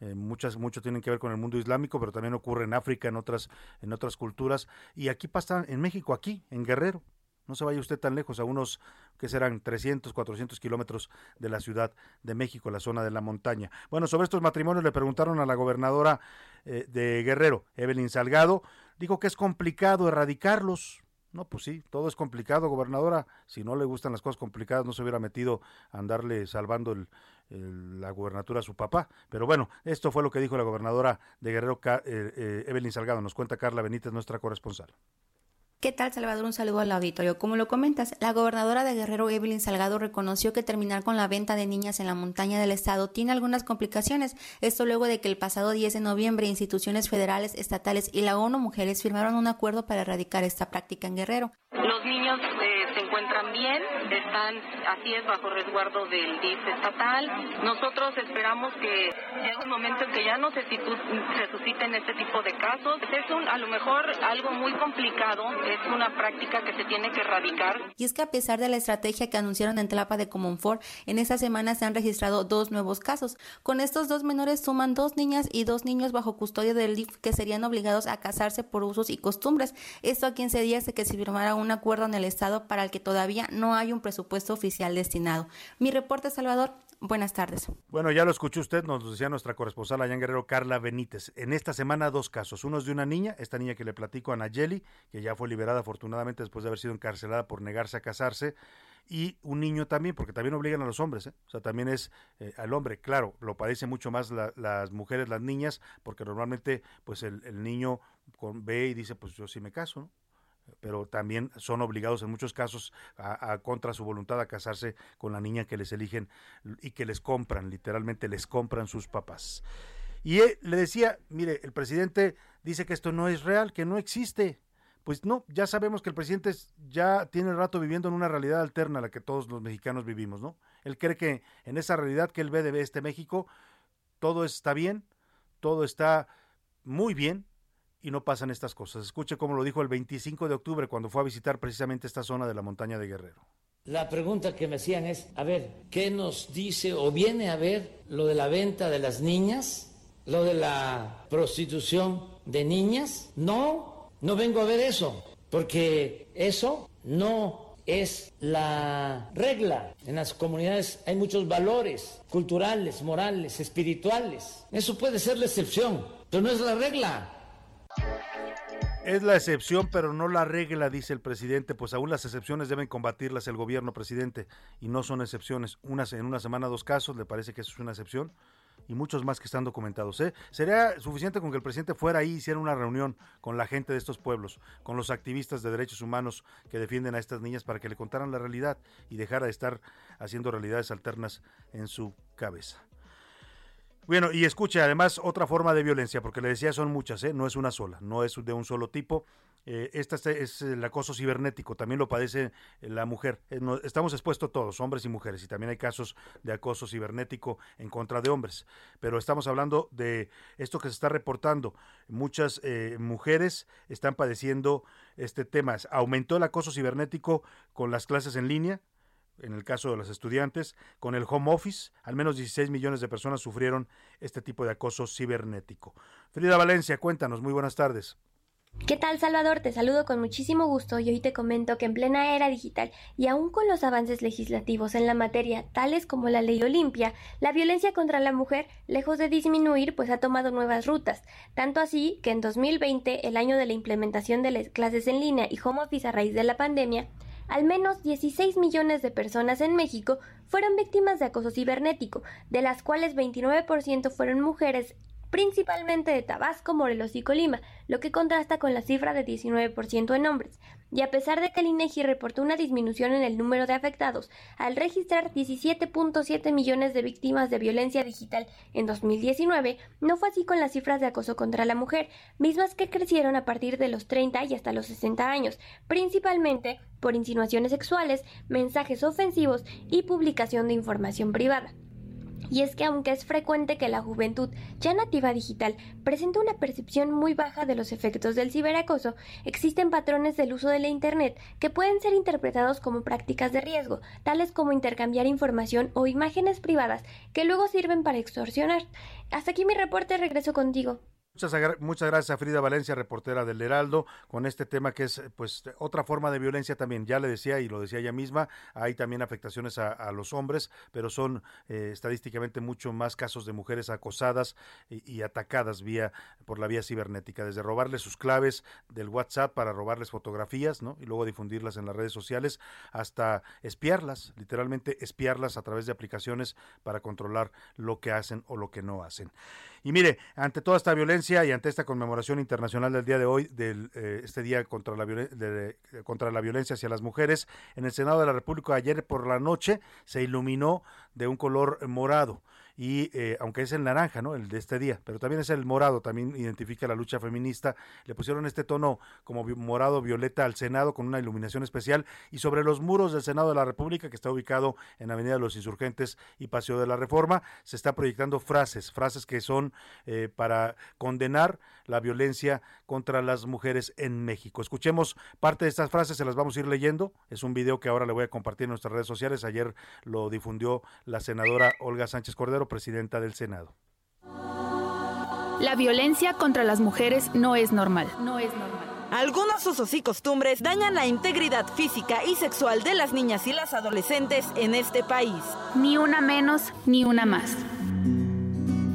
Eh, muchas, mucho tienen que ver con el mundo islámico, pero también ocurre en África, en otras, en otras culturas. Y aquí pasa en México, aquí, en Guerrero. No se vaya usted tan lejos, a unos que serán 300, 400 kilómetros de la Ciudad de México, la zona de la montaña. Bueno, sobre estos matrimonios le preguntaron a la gobernadora eh, de Guerrero, Evelyn Salgado, dijo que es complicado erradicarlos. No, pues sí, todo es complicado, gobernadora. Si no le gustan las cosas complicadas, no se hubiera metido a andarle salvando la gubernatura a su papá. Pero bueno, esto fue lo que dijo la gobernadora de Guerrero, eh, eh, Evelyn Salgado. Nos cuenta Carla Benítez, nuestra corresponsal. ¿Qué tal, Salvador? Un saludo al auditorio. Como lo comentas, la gobernadora de Guerrero, Evelyn Salgado, reconoció que terminar con la venta de niñas en la montaña del estado tiene algunas complicaciones. Esto luego de que el pasado 10 de noviembre instituciones federales, estatales y la ONU Mujeres firmaron un acuerdo para erradicar esta práctica en Guerrero. Los niños eh, se encuentran bien, están, así es, bajo resguardo del DIF estatal. Nosotros esperamos que llegue un momento en que ya no se, se susciten este tipo de casos. Es un, a lo mejor algo muy complicado es una práctica que se tiene que erradicar. Y es que a pesar de la estrategia que anunciaron en Tlapa de Comonfort, en esta semana se han registrado dos nuevos casos. Con estos dos menores suman dos niñas y dos niños bajo custodia del DIF que serían obligados a casarse por usos y costumbres. Esto a 15 días de que se firmara un acuerdo en el Estado para el que todavía no hay un presupuesto oficial destinado. Mi reporte, Salvador. Buenas tardes. Bueno, ya lo escuchó usted, nos decía nuestra corresponsal allá Guerrero, Carla Benítez. En esta semana dos casos. Uno es de una niña, esta niña que le platico a Nayeli, que ya fue liberada afortunadamente después de haber sido encarcelada por negarse a casarse y un niño también, porque también obligan a los hombres, ¿eh? o sea, también es eh, al hombre, claro, lo padecen mucho más las mujeres, las niñas, porque normalmente pues el, el niño con, ve y dice, pues yo sí me caso, ¿no? Pero también son obligados en muchos casos a, contra su voluntad a casarse con la niña que les eligen y que les compran, literalmente les compran sus papás. Y le decía, mire, el presidente dice que esto no es real, que no existe. Pues no, ya sabemos que el presidente ya tiene rato viviendo en una realidad alterna a la que todos los mexicanos vivimos, ¿no? Él cree que en esa realidad que él ve de este México, todo está bien, todo está muy bien, y no pasan estas cosas. Escuche cómo lo dijo el 25 de octubre cuando fue a visitar precisamente esta zona de la montaña de Guerrero. La pregunta que me hacían es, a ver, ¿qué nos dice o viene a ver lo de la venta de las niñas? ¿Lo de la prostitución de niñas? No, no vengo a ver eso, porque eso no es la regla. En las comunidades hay muchos valores culturales, morales, espirituales. Eso puede ser la excepción, pero no es la regla. Es la excepción, pero no la regla, dice el presidente, pues aún las excepciones deben combatirlas el gobierno, presidente, y no son excepciones. Unas, en una semana dos casos, le parece que eso es una excepción, y muchos más que están documentados. ¿eh? Sería suficiente con que el presidente fuera ahí y hiciera una reunión con la gente de estos pueblos, con los activistas de derechos humanos que defienden a estas niñas para que le contaran la realidad y dejara de estar haciendo realidades alternas en su cabeza. Bueno, y escuche, además, otra forma de violencia, porque le decía son muchas, ¿eh? no es una sola, no es de un solo tipo. Eh, esta es el acoso cibernético, también lo padece la mujer. Eh, estamos expuestos todos, hombres y mujeres, y también hay casos de acoso cibernético en contra de hombres. Pero estamos hablando de esto que se está reportando. Muchas mujeres están padeciendo este tema. Aumentó el acoso cibernético con las clases en línea, en el caso de los estudiantes, con el home office, al menos 16 millones de personas sufrieron este tipo de acoso cibernético. Frida Valencia, cuéntanos, muy buenas tardes. ¿Qué tal Salvador? Te saludo con muchísimo gusto y hoy te comento que en plena era digital y aún con los avances legislativos en la materia, tales como la ley Olimpia, la violencia contra la mujer, lejos de disminuir, pues ha tomado nuevas rutas. Tanto así que en 2020, el año de la implementación de las clases en línea y home office a raíz de la pandemia, al menos 16 millones de personas en México fueron víctimas de acoso cibernético, de las cuales 29% fueron mujeres principalmente de Tabasco, Morelos y Colima, lo que contrasta con la cifra de 19% en hombres. Y a pesar de que el INEGI reportó una disminución en el número de afectados, al registrar 17.7 millones de víctimas de violencia digital en 2019, no fue así con las cifras de acoso contra la mujer, mismas que crecieron a partir de los 30 y hasta los 60 años, principalmente por insinuaciones sexuales, mensajes ofensivos y publicación de información privada. Y es que aunque es frecuente que la juventud ya nativa digital presente una percepción muy baja de los efectos del ciberacoso, existen patrones del uso de la Internet que pueden ser interpretados como prácticas de riesgo, tales como intercambiar información o imágenes privadas que luego sirven para extorsionar. Hasta aquí mi reporte, regreso contigo. Muchas, gracias a Frida Valencia, reportera del Heraldo, con este tema que es pues otra forma de violencia también. Ya le decía y lo decía ella misma, hay también afectaciones a, los hombres, pero son eh, estadísticamente mucho más casos de mujeres acosadas y, atacadas vía por la vía cibernética, desde robarles sus claves del WhatsApp para robarles fotografías, ¿no? Y luego difundirlas en las redes sociales, hasta espiarlas, literalmente espiarlas a través de aplicaciones para controlar lo que hacen o lo que no hacen. Y mire, ante toda esta violencia y ante esta conmemoración internacional del día de hoy, del eh, este día contra la, contra la violencia hacia las mujeres, en el Senado de la República ayer por la noche se iluminó de un color morado y eh, aunque es el naranja, ¿no? El de este día, pero también es el morado, también identifica la lucha feminista. Le pusieron este tono como morado violeta al Senado con una iluminación especial y sobre los muros del Senado de la República, que está ubicado en Avenida de los Insurgentes y Paseo de la Reforma, se está proyectando frases, frases que son eh, para condenar la violencia contra las mujeres en México. Escuchemos parte de estas frases, se las vamos a ir leyendo. Es un video que ahora le voy a compartir en nuestras redes sociales. Ayer lo difundió la senadora Olga Sánchez Cordero presidenta del Senado. La violencia contra las mujeres no es normal. No es normal. Algunos usos y costumbres dañan la integridad física y sexual de las niñas y las adolescentes en este país. Ni una menos, ni una más.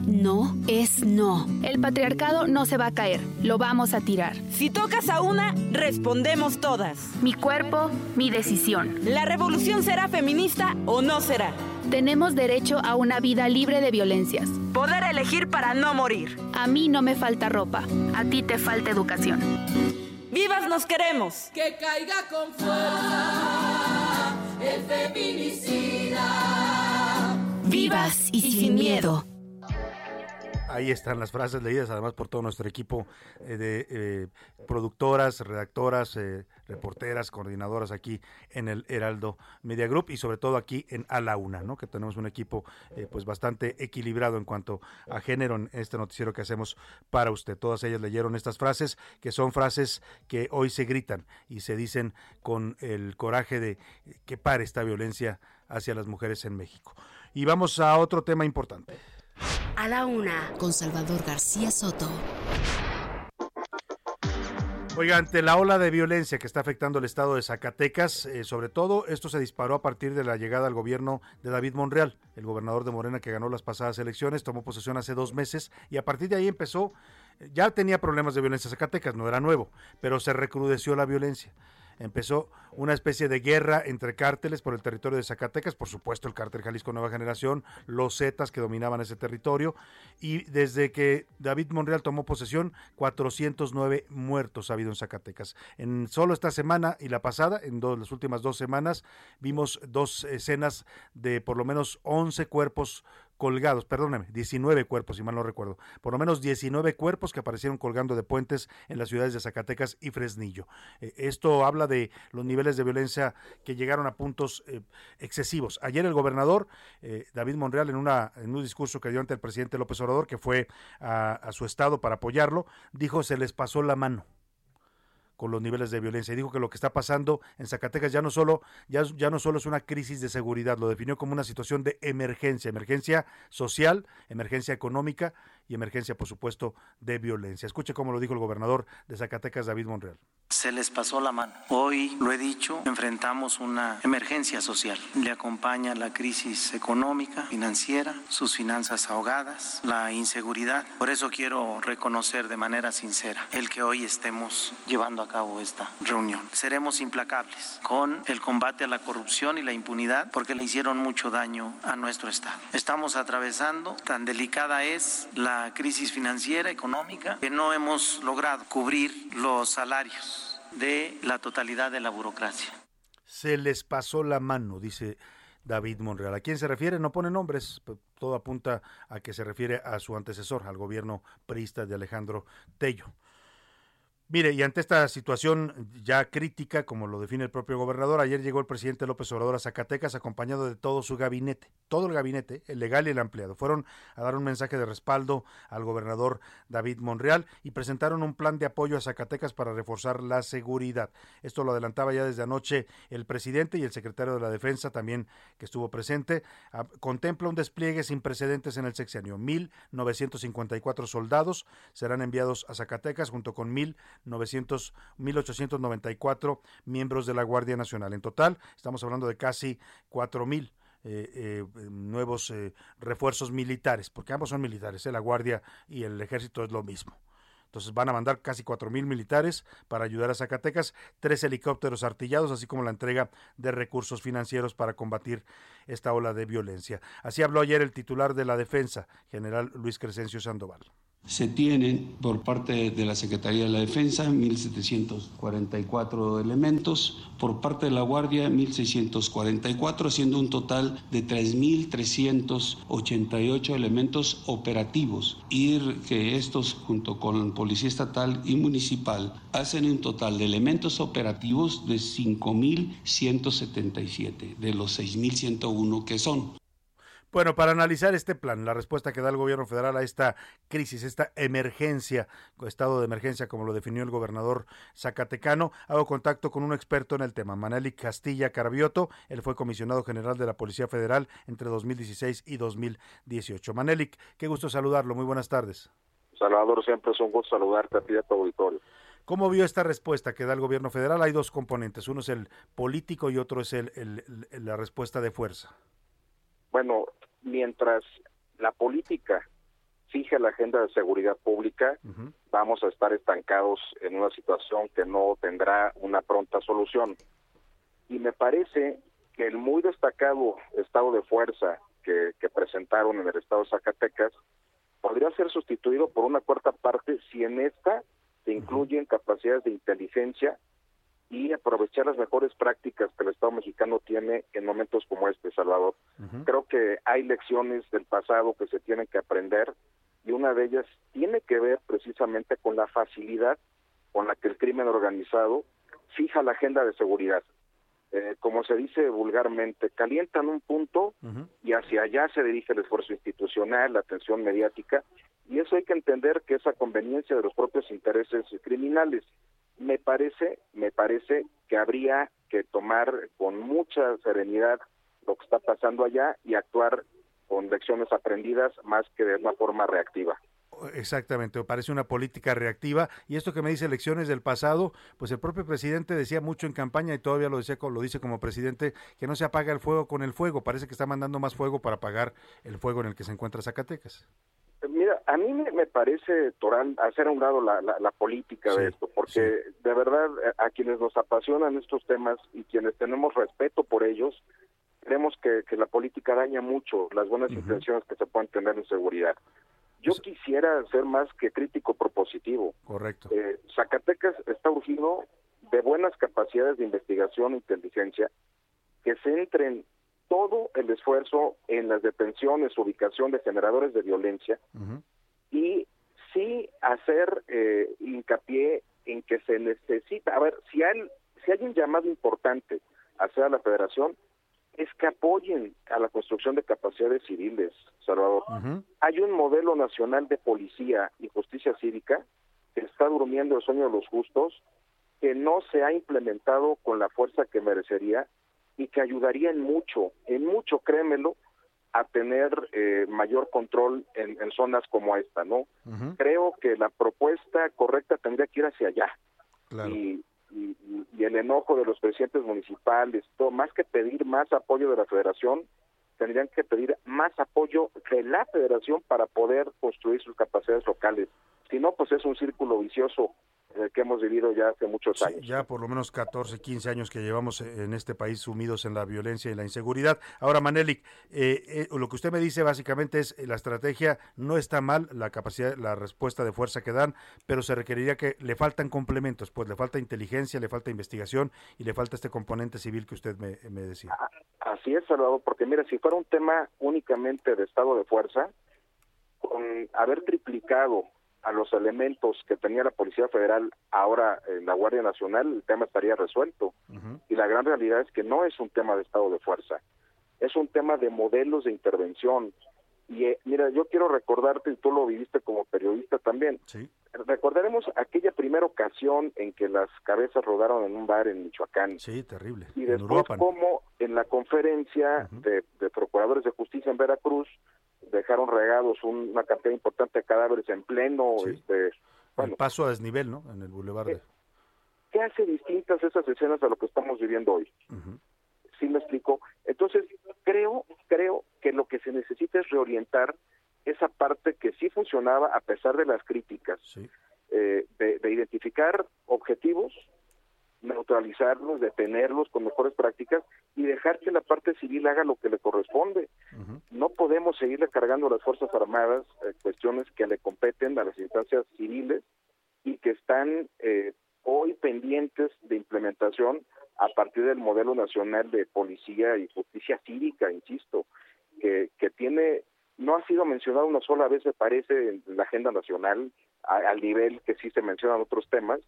No es no. El patriarcado no se va a caer, lo vamos a tirar. Si tocas a una, respondemos todas. Mi cuerpo, mi decisión. La revolución será feminista o no será. Tenemos derecho a una vida libre de violencias. Poder elegir para no morir. A mí no me falta ropa, a ti te falta educación. ¡Vivas nos queremos! Que caiga con fuerza el feminicida. Vivas y, sin miedo. Ahí están las frases leídas, además por todo nuestro equipo eh, de eh, productoras, redactoras, eh, reporteras, coordinadoras aquí en el Heraldo Media Group y sobre todo aquí en A la Una, ¿no? que tenemos un equipo pues bastante equilibrado en cuanto a género en este noticiero que hacemos para usted. Todas ellas leyeron estas frases, que son frases que hoy se gritan y se dicen con el coraje de que pare esta violencia hacia las mujeres en México. Y vamos a otro tema importante. A la una, con Salvador García Soto. Oiga, ante la ola de violencia que está afectando el estado de Zacatecas, eh, sobre todo esto se disparó a partir de la llegada al gobierno de David Monreal, el gobernador de Morena que ganó las pasadas elecciones, tomó posesión hace dos meses y a partir de ahí empezó, ya tenía problemas de violencia Zacatecas, no era nuevo, pero se recrudeció la violencia empezó una especie de guerra entre cárteles por el territorio de Zacatecas, por supuesto el cártel Jalisco Nueva Generación, los Zetas que dominaban ese territorio, y desde que David Monreal tomó posesión, 409 muertos ha habido en Zacatecas. En solo esta semana y la pasada, en las últimas dos semanas, vimos dos escenas de por lo menos 11 cuerpos colgados, perdóname, 19 cuerpos, si mal no recuerdo, por lo menos 19 cuerpos que aparecieron colgando de puentes en las ciudades de Zacatecas y Fresnillo. Eh, esto habla de los niveles de violencia que llegaron a puntos eh, excesivos. Ayer el gobernador eh, David Monreal, en, una, en un discurso que dio ante el presidente López Obrador, que fue a su estado para apoyarlo, dijo se les pasó la mano con los niveles de violencia. Y dijo que lo que está pasando en Zacatecas ya no solo, ya, ya no solo es una crisis de seguridad, lo definió como una situación de emergencia, emergencia social, emergencia económica y emergencia, por supuesto, de violencia. Escuche cómo lo dijo el gobernador de Zacatecas, David Monreal. Se les pasó la mano. Hoy, lo he dicho, enfrentamos una emergencia social. Le acompaña la crisis económica, financiera, sus finanzas ahogadas, la inseguridad. Por eso quiero reconocer de manera sincera el que hoy estemos llevando a cabo esta reunión. Seremos implacables con el combate a la corrupción y la impunidad porque le hicieron mucho daño a nuestro Estado. Estamos atravesando, tan delicada es la crisis financiera, económica, que no hemos logrado cubrir los salarios de la totalidad de la burocracia. Se les pasó la mano, dice David Monreal. ¿A quién se refiere? No pone nombres, todo apunta a que se refiere a su antecesor, al gobierno priista de Alejandro Tello. Mire, y ante esta situación ya crítica, como lo define el propio gobernador, ayer llegó el presidente López Obrador a Zacatecas acompañado de todo su gabinete, todo el gabinete, el legal y el ampliado. Fueron a dar un mensaje de respaldo al gobernador David Monreal y presentaron un plan de apoyo a Zacatecas para reforzar la seguridad. Esto lo adelantaba ya desde anoche el presidente y el secretario de la Defensa también que estuvo presente. Ah, contempla un despliegue sin precedentes en el sexenio. 1.954 soldados serán enviados a Zacatecas junto con mil 900, 1894 miembros de la Guardia Nacional. En total, estamos hablando de casi 4000 eh, eh, nuevos eh, refuerzos militares, porque ambos son militares, la Guardia y el Ejército es lo mismo. Entonces van a mandar casi cuatro mil militares para ayudar a Zacatecas, tres helicópteros artillados, así como la entrega de recursos financieros para combatir esta ola de violencia. Así habló ayer el titular de la Defensa, general Luis Crescencio Sandoval. Se tienen por parte de la Secretaría de la Defensa 1.744 elementos, por parte de la Guardia 1.644, siendo un total de 3.388 elementos operativos. Y que estos, junto con Policía Estatal y Municipal, hacen un total de elementos operativos de 5.177, de los 6.101 que son. Bueno, para analizar este plan, la respuesta que da el gobierno federal a esta crisis, esta emergencia, estado de emergencia, como lo definió el gobernador Zacatecano, hago contacto con un experto en el tema, Manelik Castilla Carabioto. Él fue comisionado general de la Policía Federal entre 2016 y 2018. Manelik, qué gusto saludarlo. Muy buenas tardes. Salvador, siempre es un gusto saludarte a ti y a tu auditorio. ¿Cómo vio esta respuesta que da el gobierno federal? Hay dos componentes, uno es el político y otro es el, la respuesta de fuerza. Bueno, mientras la política fije la agenda de seguridad pública, vamos a estar estancados en una situación que no tendrá una pronta solución. Y me parece que el muy destacado estado de fuerza que, presentaron en el estado de Zacatecas podría ser sustituido por una cuarta parte si en esta se incluyen capacidades de inteligencia y aprovechar las mejores prácticas que el Estado mexicano tiene en momentos como este, Salvador. Creo que hay lecciones del pasado que se tienen que aprender y una de ellas tiene que ver precisamente con la facilidad con la que el crimen organizado fija la agenda de seguridad. Eh, como se dice vulgarmente, calientan un punto y hacia allá se dirige el esfuerzo institucional, la atención mediática, y eso hay que entender que es a conveniencia de los propios intereses criminales. Me parece, me parece que habría que tomar con mucha serenidad lo que está pasando allá y actuar con lecciones aprendidas más que de una forma reactiva. Exactamente, parece una política reactiva. Y esto que me dice elecciones del pasado, pues el propio presidente decía mucho en campaña y todavía lo, decía, lo dice como presidente, que no se apaga el fuego con el fuego. Parece que está mandando más fuego para apagar el fuego en el que se encuentra Zacatecas. A mí me, parece, Torán, hacer a un lado la, la, política de esto, porque de verdad a quienes nos apasionan estos temas y quienes tenemos respeto por ellos, creemos que, la política daña mucho las buenas intenciones que se pueden tener en seguridad. Yo quisiera ser más que crítico propositivo. Correcto. Eh, Zacatecas está urgido de buenas capacidades de investigación e inteligencia que centren todo el esfuerzo en las detenciones, ubicación de generadores de violencia y sí hacer eh, hincapié en que se necesita, a ver, si hay, si hay un llamado importante hacia la federación, es que apoyen a la construcción de capacidades civiles, Salvador. Hay un modelo nacional de policía y justicia cívica que está durmiendo el sueño de los justos, que no se ha implementado con la fuerza que merecería y que ayudaría en mucho, en mucho, créemelo, a tener eh, mayor control en, zonas como esta, ¿no? Creo que la propuesta correcta tendría que ir hacia allá. Y, y, el enojo de los presidentes municipales, todo, más que pedir más apoyo de la federación, tendrían que pedir más apoyo de la federación para poder construir sus capacidades locales. Si no, pues es un círculo vicioso que hemos vivido ya hace muchos años. ya por lo menos 14, 15 años que llevamos en este país sumidos en la violencia y la inseguridad. Ahora, Manelik, eh, eh, lo que usted me dice básicamente es eh, la estrategia no está mal, la capacidad, la respuesta de fuerza que dan, pero se requeriría que le faltan complementos, pues le falta inteligencia, le falta investigación y le falta este componente civil que usted me, me decía. Así es, Salvador, porque mira, si fuera un tema únicamente de estado de fuerza, con haber triplicado a los elementos que tenía la Policía Federal ahora en la Guardia Nacional, el tema estaría resuelto. Y la gran realidad es que no es un tema de estado de fuerza, es un tema de modelos de intervención. Y eh, mira, yo quiero recordarte, y tú lo viviste como periodista también, recordaremos aquella primera ocasión en que las cabezas rodaron en un bar en Michoacán. Sí, terrible. Y después como en la conferencia de Procuradores de Justicia en Veracruz, dejaron regados una cantidad importante de cadáveres en pleno este bueno, paso a desnivel no en el bulevar eh, ¿qué hace distintas esas escenas a lo que estamos viviendo hoy? ¿Sí me explico? Entonces, creo, creo que lo que se necesita es reorientar esa parte que sí funcionaba a pesar de las críticas, eh, de, identificar objetivos, neutralizarlos, detenerlos con mejores prácticas y dejar que la parte civil haga lo que le corresponde. No podemos seguirle cargando a las Fuerzas Armadas eh, cuestiones que le competen a las instancias civiles y que están eh, hoy pendientes de implementación a partir del modelo nacional de policía y justicia cívica, insisto, que, que tiene, no ha sido mencionado una sola vez, me parece, en la agenda nacional, al nivel que sí se mencionan otros temas,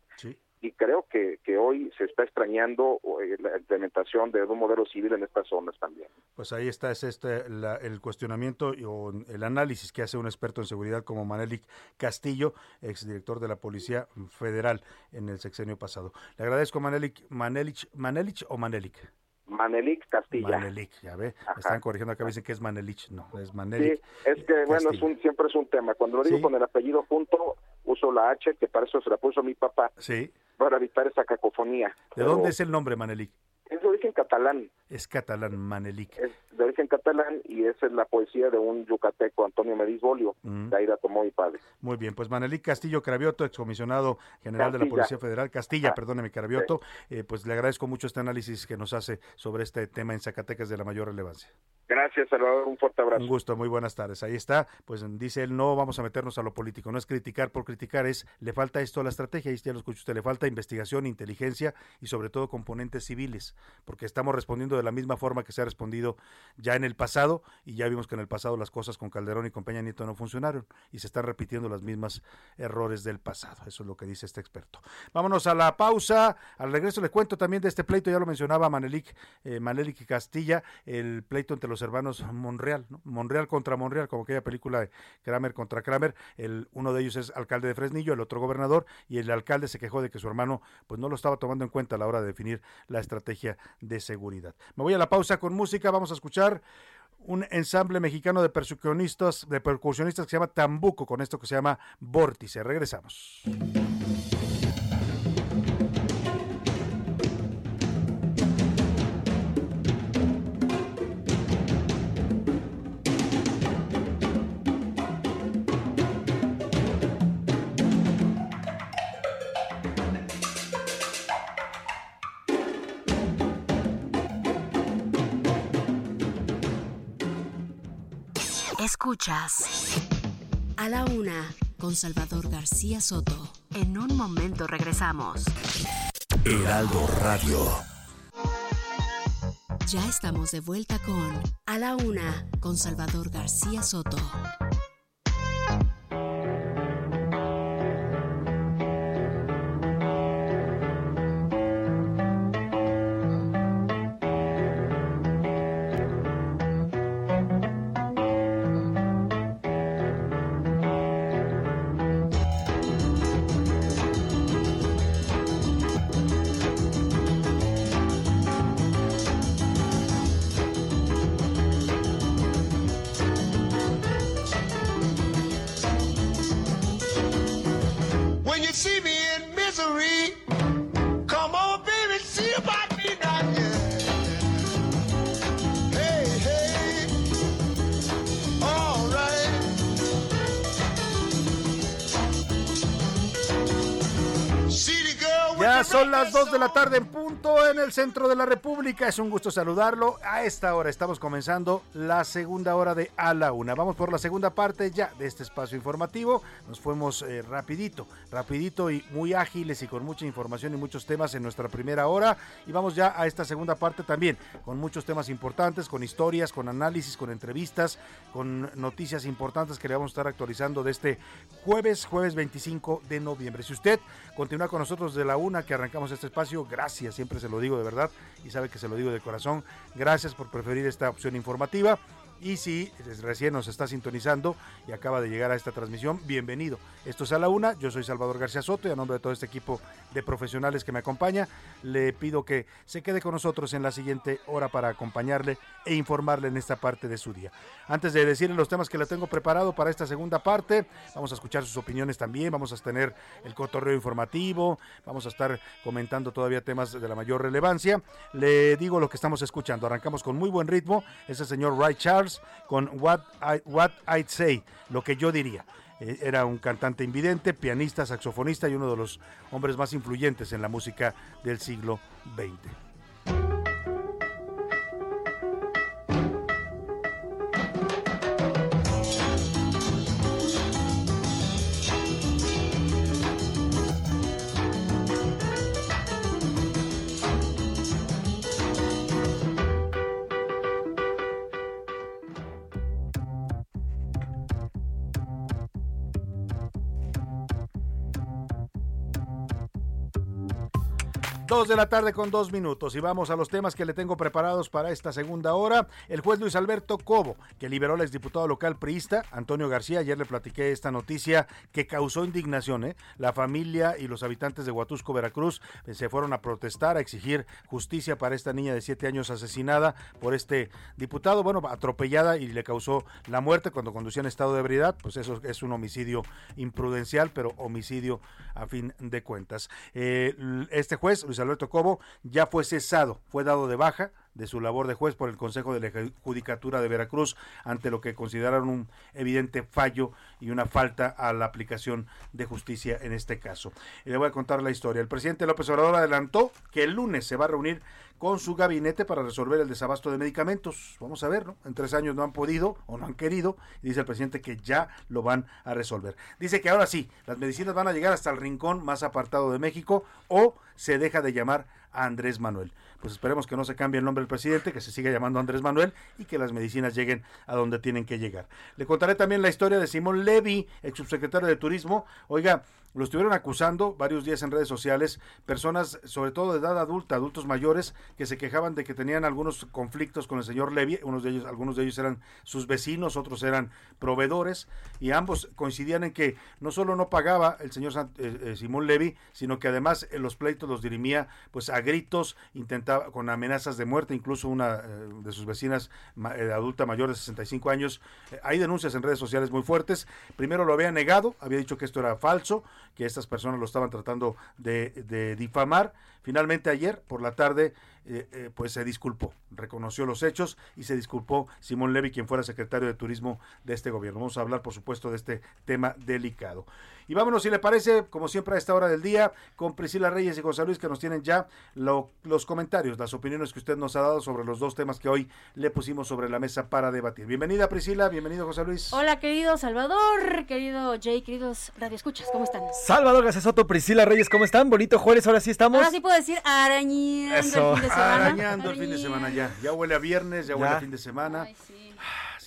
y creo que, que hoy se está extrañando eh, la implementación de un modelo civil en estas zonas también. Pues ahí está es este el cuestionamiento o el análisis que hace un experto en seguridad como Manelik Castillo, exdirector de la Policía Federal en el sexenio pasado. Le agradezco Manelik, Manelich, Manelich o Manelik. Manelik Castilla. Manelik, ya ve, me están corrigiendo acá, dicen que es Manelich, no, es Manelik. Sí, es que bueno, es un, siempre es un tema, cuando lo digo con el apellido junto, puso la H, que para eso se la puso mi papá. Sí. Para evitar esa cacofonía. ¿De dónde es el nombre, Manelik? Es de origen catalán. Es catalán, Manelik. Es de origen catalán y esa es la poesía de un yucateco, Antonio Mediz Bolio. Mm. De ahí la tomó mi padre. Muy bien, pues Manelik Castillo Cravioto, excomisionado general de la. Policía Federal, Castilla, Ah, perdóneme, Cravioto, eh, pues le agradezco mucho este análisis que nos hace sobre este tema en Zacatecas de la mayor relevancia. Gracias, Salvador. Un fuerte abrazo. Un gusto, muy buenas tardes. Ahí está, pues dice él, no vamos a meternos a lo político, no es criticar por criticar, es le falta esto a la estrategia, y ya lo escucha usted, le falta investigación, inteligencia y sobre todo componentes civiles, porque estamos respondiendo de la misma forma que se ha respondido ya en el pasado y ya vimos que en el pasado las cosas con Calderón y con Peña Nieto no funcionaron y se están repitiendo las mismas errores del pasado. Eso es lo que dice este experto. Vámonos a la pausa. Al regreso le cuento también de este pleito, ya lo mencionaba Manelik, eh, Manelik Castilla, el pleito entre los hermanos Monreal. Monreal contra Monreal, como aquella película de Kramer contra Kramer. El, uno de ellos es alcalde de Fresnillo, el otro gobernador, y el alcalde se quejó de que su hermano pues no lo estaba tomando en cuenta a la hora de definir la estrategia de seguridad. Me voy a la pausa con música, vamos a escuchar un ensamble mexicano de percusionistas, de percusionistas que se llama Tambuco, con esto que se llama Vórtice. Regresamos. Escuchas a la una con Salvador García Soto. En un momento regresamos. Heraldo Radio. Ya estamos de vuelta con A la una con Salvador García Soto. Las 2 de la tarde en punto en el centro de la República. Es un gusto saludarlo. A esta hora estamos comenzando la segunda hora de A la Una. Vamos por la segunda parte ya de este espacio informativo. Nos fuimos eh, rapidito, rapidito y muy ágiles y con mucha información y muchos temas en nuestra primera hora. Y vamos ya a esta segunda parte también con muchos temas importantes, con historias, con análisis, con entrevistas, con noticias importantes que le vamos a estar actualizando de este jueves, jueves 25 de noviembre. Si usted continúa con nosotros de la una que arrancamos este espacio, gracias, siempre se lo digo de verdad y sabe que se lo digo de corazón. Gracias por preferir esta opción informativa. Y si recién nos está sintonizando y acaba de llegar a esta transmisión, bienvenido. Esto es a la una, yo soy Salvador García Soto y a nombre de todo este equipo de profesionales que me acompaña, le pido que se quede con nosotros en la siguiente hora para acompañarle e informarle en esta parte de su día. Antes de decirle los temas que le tengo preparado para esta segunda parte, vamos a escuchar sus opiniones también, vamos a tener el cotorreo informativo, vamos a estar comentando todavía temas de la mayor relevancia. Le digo lo que estamos escuchando, arrancamos con muy buen ritmo, es el señor Ray Charles con What, I, What I'd Say, lo que yo diría. Eh, Era un cantante invidente, pianista, saxofonista y uno de los hombres más influyentes en la música del siglo XX. Dos de la tarde con dos minutos y vamos a los temas que le tengo preparados para esta segunda hora. El juez Luis Alberto Cobo, que liberó al exdiputado local priista Antonio García, ayer le platiqué esta noticia que causó indignación. ¿eh? La familia y los habitantes de Huatusco, Veracruz, eh, se fueron a protestar, a exigir justicia para esta niña de siete años asesinada por este diputado, bueno, atropellada y le causó la muerte cuando conducía en estado de ebriedad. Pues eso es un homicidio imprudencial, pero homicidio a fin de cuentas. Eh, este juez, Luis Alberto Cobo ya fue cesado, fue dado de baja de su labor de juez por el Consejo de la Judicatura de Veracruz ante lo que consideraron un evidente fallo y una falta a la aplicación de justicia en este caso. Y le voy a contar la historia. El presidente López Obrador adelantó que el lunes se va a reunir con su gabinete para resolver el desabasto de medicamentos. Vamos a ver, ¿no? En tres años no han podido o no han querido. Y dice el presidente que ya lo van a resolver. Dice que ahora sí, las medicinas van a llegar hasta el rincón más apartado de México o se deja de llamar a Andrés Manuel. Pues esperemos que no se cambie el nombre del presidente, que se siga llamando Andrés Manuel y que las medicinas lleguen a donde tienen que llegar. Le contaré también la historia de Simón Levy, ex subsecretario de Turismo. Oiga, lo estuvieron acusando varios días en redes sociales, personas sobre todo de edad adulta, adultos mayores, que se quejaban de que tenían algunos conflictos con el señor Levy, unos de ellos, algunos de ellos eran sus vecinos, otros eran proveedores, y ambos coincidían en que no solo no pagaba el señor eh, eh, Simón Levy, sino que además en los pleitos los dirimía pues a gritos, con amenazas de muerte, incluso una eh, de sus vecinas adulta mayor de 65 años. hay denuncias en redes sociales muy fuertes. Primero lo había negado, había dicho que esto era falso, que estas personas lo estaban tratando de difamar. Finalmente ayer por la tarde eh, eh, pues se disculpó, reconoció los hechos y se disculpó Simón Levy, quien fuera secretario de Turismo de este gobierno. Vamos a hablar, por supuesto, de este tema delicado. Y vámonos, si le parece, como siempre a esta hora del día, con Priscila Reyes y José Luis, que nos tienen ya los comentarios, las opiniones que usted nos ha dado sobre los dos temas que hoy le pusimos sobre la mesa para debatir. Bienvenida, Priscila, bienvenido, José Luis. Hola, querido Salvador, querido Jay, queridos radioescuchas, ¿cómo están? Salvador García Soto, Priscila Reyes, ¿cómo están? Bonito jueves, ahora sí estamos. Ahora sí puedo decir arañando el fin de semana. Arañando el fin de semana ya. Ya huele a viernes, ya, huele a fin de semana. Ay, sí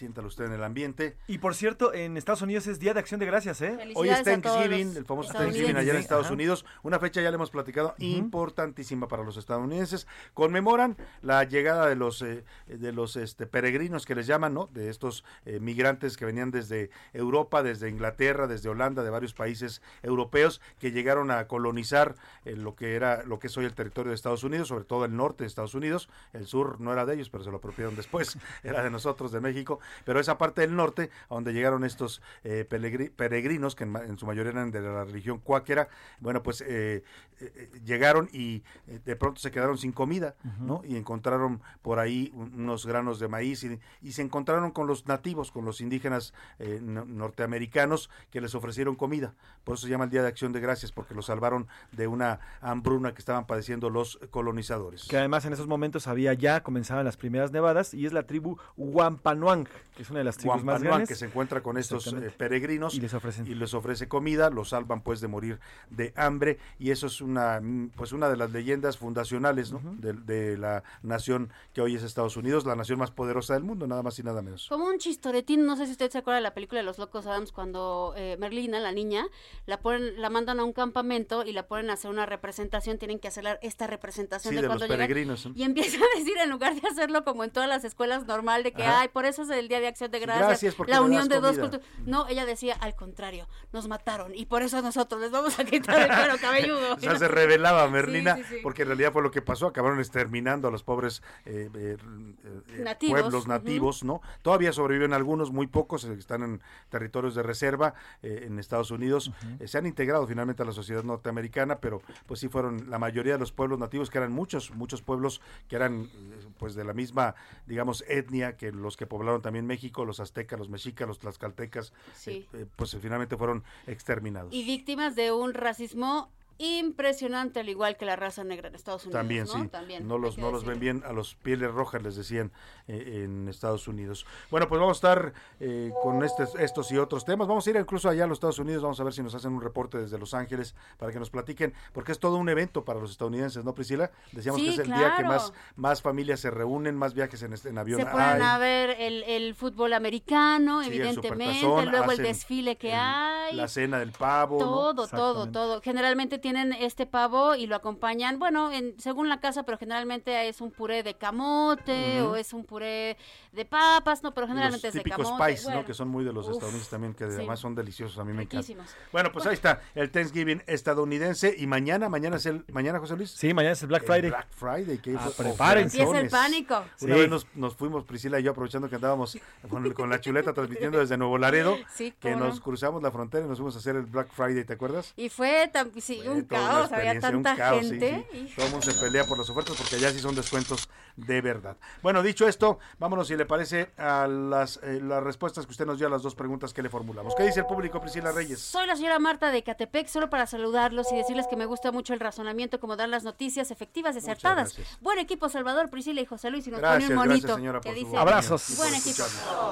siéntalo usted en el ambiente. Y por cierto, en Estados Unidos es Día de Acción de Gracias, ¿eh? Hoy es Thanksgiving, el famoso Thanksgiving allá en Estados Unidos. Una fecha, ya le hemos platicado, importantísima para los estadounidenses. Conmemoran la llegada de los, eh, de los este, peregrinos que les llaman, ¿no? De estos eh, migrantes que venían desde Europa, desde Inglaterra, desde Holanda, de varios países europeos, que llegaron a colonizar eh, lo que era, lo que es hoy el territorio de Estados Unidos, sobre todo el norte de Estados Unidos. El sur no era de ellos, pero se lo apropiaron después. era de nosotros, de México pero esa parte del norte, a donde llegaron estos eh, peregrinos, que en, su mayoría eran de la religión cuáquera, bueno, pues eh, eh, llegaron y de pronto se quedaron sin comida, ¿no? Y encontraron por ahí unos granos de maíz y, se encontraron con los nativos, con los indígenas norteamericanos que les ofrecieron comida. Por eso se llama el Día de Acción de Gracias, porque los salvaron de una hambruna que estaban padeciendo los colonizadores. Que además en esos momentos había ya, comenzaban las primeras nevadas y es la tribu Wampanoag que es una de las tribus más grandes. que se encuentra con estos eh, peregrinos y les, ofrecen. y les ofrece comida, los salvan pues de morir de hambre y eso es una pues una de las leyendas fundacionales de, la nación que hoy es Estados Unidos, la nación más poderosa del mundo, nada más y nada menos. Como un chistoretín, no sé si usted se acuerda de la película de los locos Adams cuando eh, Merlina, la niña, la ponen, la mandan a un campamento y la ponen a hacer una representación, tienen que hacer esta representación de, cuando los peregrinos. y empieza a decir en lugar de hacerlo como en todas las escuelas normal de que ay, por eso es el día de acción de gracias, la unión de dos culturas. No, ella decía al contrario, nos mataron y por eso nosotros les vamos a quitar el cuero cabelludo. o sea, se revelaba Merlina, porque en realidad fue lo que pasó, acabaron exterminando a los pobres eh, eh, eh, pueblos nativos, ¿no? Todavía sobreviven algunos, muy pocos, están en territorios de reserva en Estados Unidos, se han integrado finalmente a la sociedad norteamericana, pero pues sí fueron la mayoría de los pueblos nativos, que eran muchos, muchos pueblos que eran pues de la misma, digamos, etnia que los que poblaron también México, los aztecas, los mexicas, los tlaxcaltecas, eh, eh, pues finalmente fueron exterminados. Y víctimas de un racismo impresionante, al igual que la raza negra en Estados Unidos. También, sí. no los, no los ven bien, a los pieles rojas les decían eh, en Estados Unidos. Bueno, pues vamos a estar eh, con estos, estos y otros temas. Vamos a ir incluso allá a los Estados Unidos, vamos a ver si nos hacen un reporte desde Los Ángeles para que nos platiquen, porque es todo un evento para los estadounidenses, ¿no, Priscila? Decíamos que es el día que más, más familias se reúnen, más viajes en, en avión Se pueden a ver el, el, fútbol americano, evidentemente, luego el desfile que hay hay. La cena del pavo. Todo, todo, todo. Generalmente tienen este pavo y lo acompañan, bueno, en, según la casa, pero generalmente es un puré de camote o es un puré de papas, no, pero generalmente es de camote. Spice, ¿no? Que son muy de los estadounidenses también, que además son deliciosos, a mí me encantan. Bueno, pues ahí está, el Thanksgiving estadounidense y mañana, mañana es el, mañana José Luis. Sí, mañana es el Black Friday. Black Friday, que ah, prepárense. es el pánico. Una vez nos, nos, fuimos, Priscila y yo, aprovechando que andábamos con, con la chuleta transmitiendo desde Nuevo Laredo, que nos cruzamos la frontera y nos fuimos a hacer el Black Friday, ¿te acuerdas? Y fue, tan, sí, un caos, había tanta gente. Todo el mundo se pelea por las ofertas porque allá sí son descuentos de verdad. Bueno, dicho esto, vámonos si le parece a las, eh, las respuestas que usted nos dio a las dos preguntas que le formulamos. ¿Qué dice el público, Priscila Reyes? Soy la señora Marta de Catepec, solo para saludarlos y decirles que me gusta mucho el razonamiento, como dan las noticias efectivas, acertadas. Buen equipo, Salvador, Priscila y José Luis, y nos pone un monito. que dice, Abrazos. Buen equipo.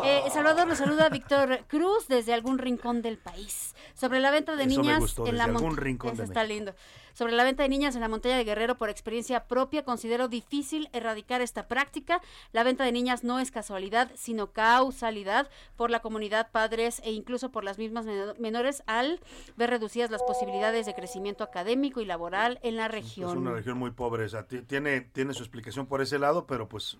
Eh, Salvador nos saluda Víctor Cruz desde algún rincón del país. Sobre la venta de niñas en la montaña. está lindo. Sobre la venta de niñas en la montaña de Guerrero por experiencia propia, considero difícil erradicar esta práctica. La venta de niñas no es casualidad, sino causalidad por la comunidad, padres e incluso por las mismas menores al ver reducidas las posibilidades de crecimiento académico y laboral en la región. Es una región muy pobre, o sea, tiene, tiene su explicación por ese lado, pero pues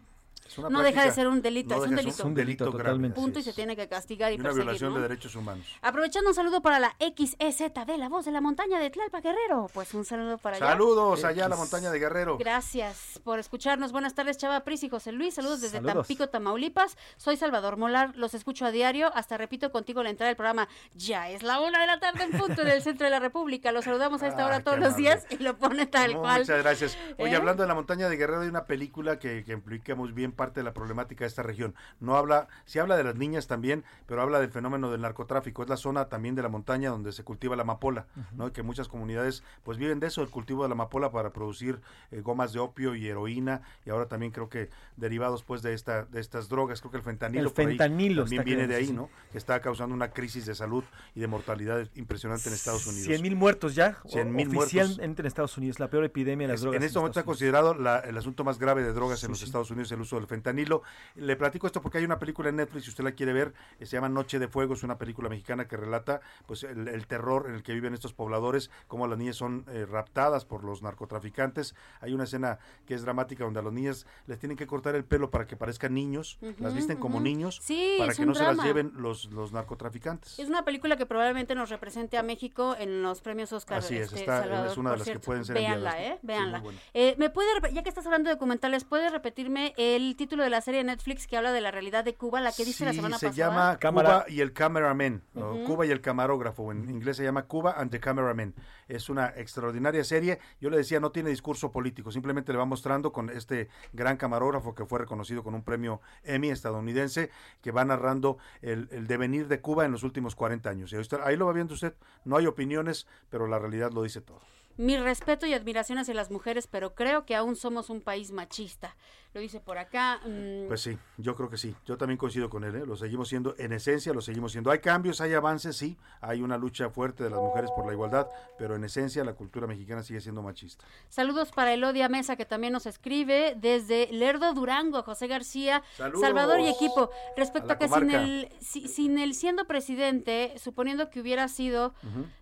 no deja de ser un delito, es un delito. Es un delito, totalmente. Punto y se tiene que castigar y, y una violación de derechos humanos. Aprovechando un saludo para la XEZB, la voz de la montaña de Tlalpa Guerrero. Pues un saludo para allá. Saludos allá a la montaña de Guerrero. Gracias por escucharnos. Buenas tardes, Chava Pris y José Luis. Saludos desde Tampico, Tamaulipas. Soy Salvador Molar, los escucho a diario. Hasta repito contigo la entrada del programa. Ya es la una de la tarde en punto en el centro de la República. Los saludamos a esta hora todos los días y lo pone tal cual. Muchas gracias. Oye, ¿Eh? hablando de la montaña de Guerrero, hay una película que, que implica muy bien parte de la problemática de esta región. No habla, sí habla de las niñas también, pero habla del fenómeno del narcotráfico. Es la zona también de la montaña donde se cultiva la amapola, ¿no? que muchas comunidades pues viven de eso, el cultivo de la amapola para producir eh, gomas de opio y heroína y ahora también creo que derivados pues de esta de estas drogas, creo que el fentanilo, también viene de ahí, ¿no? Que está causando una crisis de salud y de mortalidad impresionante en Estados Unidos. 100 mil muertos ya, 100 mil muertos en Estados Unidos, la peor epidemia de las drogas. En este momento está considerado el asunto más grave de drogas en los Estados Unidos el uso del fentanilo. Le platico esto porque hay una película en Netflix, si usted la quiere ver, eh, se llama Noche de Fuego, es una película mexicana que relata pues el, terror en el que viven estos pobladores, cómo las niñas son eh, raptadas por los narcotraficantes. Hay una escena que es dramática donde a los niñas les tienen que cortar el pelo para que parezcan niños, las visten como niños, para que no se las lleven los, los narcotraficantes. Es una película que probablemente nos represente a México en los premios Oscar. Así es, este, es una de las que pueden ser Véanla, ¿eh? Véanla. eh, ¿Me puede, ya que estás hablando de documentales, ¿puedes repetirme el título de la serie de Netflix que habla de la realidad de Cuba, la que dice la semana pasada. se llama Cuba y el cameraman, Cuba y el camarógrafo, en inglés se llama Cuba and the cameraman. Es una extraordinaria serie, yo le decía, no tiene discurso político, simplemente le va mostrando con este gran camarógrafo que fue reconocido con un premio Emmy estadounidense, que va narrando el, el devenir de Cuba en los últimos 40 años. Y ahí lo va viendo usted, no hay opiniones, pero la realidad lo dice todo. Mi respeto y admiración hacia las mujeres, pero creo que aún somos un país machista. Lo dice por acá. Mm. Pues sí, yo creo que sí. Yo también coincido con él. ¿eh? Lo seguimos siendo, en esencia lo seguimos siendo. Hay cambios, hay avances, sí. Hay una lucha fuerte de las mujeres por la igualdad, pero en esencia la cultura mexicana sigue siendo machista. Saludos para Elodia Mesa, que también nos escribe desde Lerdo Durango, José García, Salvador y equipo. Respecto a, que sin el, sin el siendo presidente, suponiendo que hubiera sido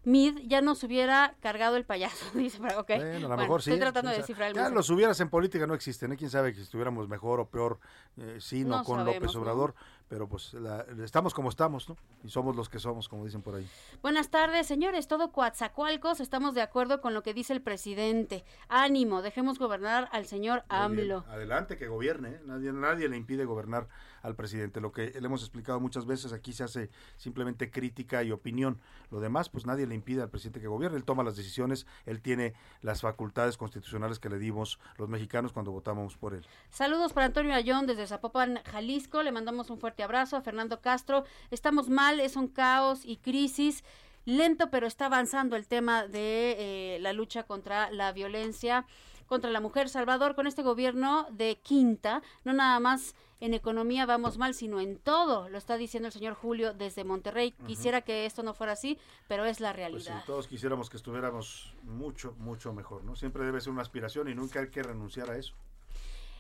Mid, ya nos hubiera cargado el payaso. Dice, okay. Bueno, a lo mejor sí. Estoy tratando de descifrar el Ya los hubieras en política no existen. ¿eh? ¿Quién sabe que estuviéramos mejor o peor? Eh, sí, no, con López Obrador. Pero pues estamos como estamos, ¿no? Y somos los que somos, como dicen por ahí. Buenas tardes, señores. Todo Coatzacoalcos. Estamos de acuerdo con lo que dice el presidente. Ánimo, dejemos gobernar al señor AMLO. Adelante, que gobierne. ¿eh? Nadie, nadie le impide gobernar al presidente. Lo que le hemos explicado muchas veces, aquí se hace simplemente crítica y opinión. Lo demás, pues nadie le impide al presidente que gobierne. Él toma las decisiones, él tiene las facultades constitucionales que le dimos los mexicanos cuando votamos por él. Saludos para Antonio Ayón desde Zapopan, Jalisco. Le mandamos un fuerte abrazo a Fernando Castro. Estamos mal, es un caos y crisis lento, pero está avanzando el tema de eh, la lucha contra la violencia contra la mujer. Salvador, con este gobierno de quinta, no nada más en economía vamos mal, sino en todo, lo está diciendo el señor Julio desde Monterrey. Quisiera que esto no fuera así, pero es la pues realidad. todos quisiéramos que estuviéramos mucho, mucho mejor, ¿no? Siempre debe ser una aspiración y nunca hay que renunciar a eso.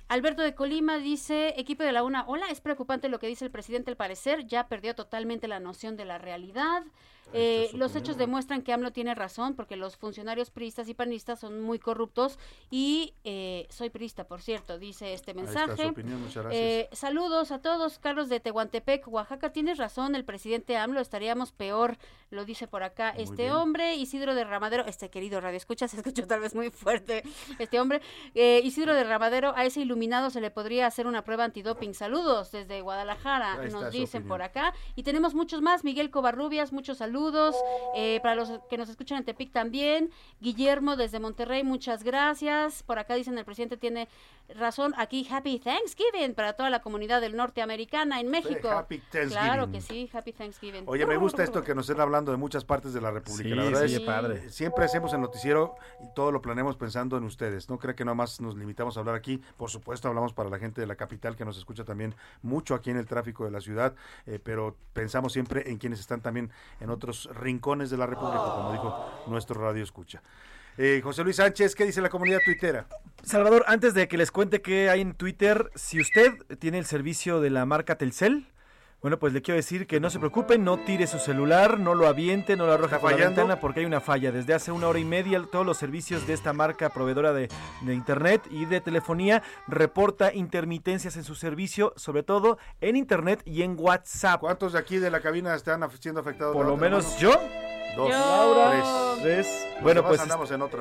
Alberto de Colima dice, equipo de la UNA, hola, es preocupante lo que dice el presidente, al parecer ya perdió totalmente la noción de la realidad. Eh, los hechos demuestran que AMLO tiene razón porque los funcionarios priistas y panistas son muy corruptos y eh, soy priista, por cierto, dice este mensaje. Eh, saludos a todos, Carlos de Tehuantepec, Oaxaca, tienes razón, el presidente AMLO estaríamos peor, lo dice por acá este hombre, Isidro de Ramadero, este querido radio escucha, se escuchó tal vez muy fuerte este hombre, Isidro de Ramadero, a ese iluminado se le podría hacer una prueba antidoping, saludos desde Guadalajara, nos dicen por acá, y tenemos muchos más, Miguel Covarrubias, muchos saludos saludos. Eh, para los que nos escuchan en Tepic también. Guillermo desde Monterrey, muchas gracias. Por acá dicen el presidente tiene razón. Aquí, Happy Thanksgiving para toda la comunidad del norteamericana en México. happy Thanksgiving. Claro que sí, Happy Thanksgiving. Oye, me gusta esto que nos estén hablando de muchas partes de la República. la verdad es, padre. Siempre hacemos el noticiero y todo lo planeamos pensando en ustedes. No creo que nada más nos limitamos a hablar aquí. Por supuesto, hablamos para la gente de la capital que nos escucha también mucho aquí en el tráfico de la ciudad, eh, pero pensamos siempre en quienes están también en otros rincones de la República, como dijo nuestro radio escucha. Eh, José Luis Sánchez, ¿qué dice la comunidad tuitera? Salvador, antes de que les cuente qué hay en Twitter, si usted tiene el servicio de la marca Telcel, bueno, pues le quiero decir que no se preocupen, no tire su celular, no lo aviente, no lo arroje por la ventana porque hay una falla. Desde hace una hora y media todos los servicios de esta marca proveedora de, de, internet y de telefonía reporta intermitencias en su servicio, sobre todo en internet y en WhatsApp. ¿Cuántos de aquí de la cabina están siendo afectados? Por lo menos yo Dos. Laura. Tres. Bueno, pues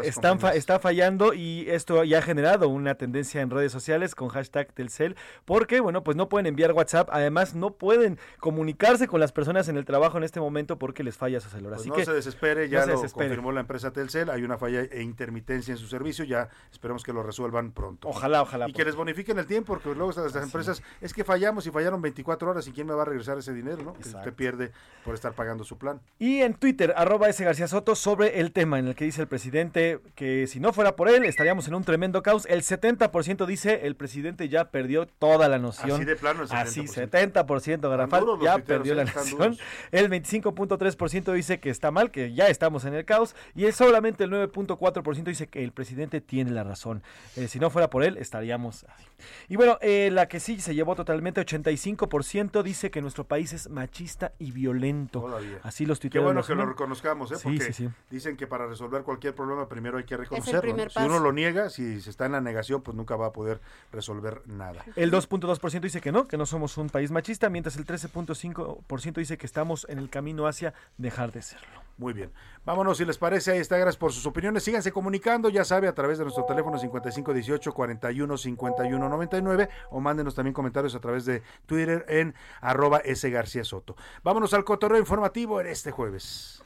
están está fallando y esto ya ha generado una tendencia en redes sociales con hashtag Telcel, porque, bueno, pues no pueden enviar WhatsApp, además no pueden comunicarse con las personas en el trabajo en este momento porque les falla su celular. Pues Así no que se desespere, ya lo confirmó la empresa Telcel, hay una falla e intermitencia en su servicio, ya esperemos que lo resuelvan pronto. Ojalá, ojalá. Y que les bonifiquen el tiempo, porque luego estas empresas, es que fallamos y fallaron 24 horas y quién me va a regresar ese dinero, ¿no? Que usted pierde por estar pagando su plan. Y en Twitter, arroba ese García Soto sobre el tema en el que dice el presidente que si no fuera por él estaríamos en un tremendo caos. El 70% dice el presidente ya perdió toda la noción. Así de plano el 70%. Así, 70% Garafal ya perdió la noción. El 25.3% dice que está mal, que ya estamos en el caos. Y es solamente el 9.4% dice que el presidente tiene la razón. Eh, si no fuera por él estaríamos así. Y bueno, eh, la que sí se llevó totalmente, 85% dice que nuestro país es machista y violento. Todavía. Así los Qué tuiteros bueno que lo. Reconozcamos, ¿eh? Porque sí, sí. dicen que para resolver cualquier problema primero hay que reconocerlo. ¿no? Si paso. uno lo niega, si se está en la negación, pues nunca va a poder resolver nada. El 2.2% dice que no, que no somos un país machista, mientras el 13.5% dice que estamos en el camino hacia dejar de serlo. Muy bien. Vámonos, si les parece, ahí está. Gracias por sus opiniones. Síganse comunicando, ya sabe, a través de nuestro teléfono 5518 41 51 99 o mándenos también comentarios a través de Twitter en arroba S García Soto. Vámonos al cotorreo informativo en este jueves.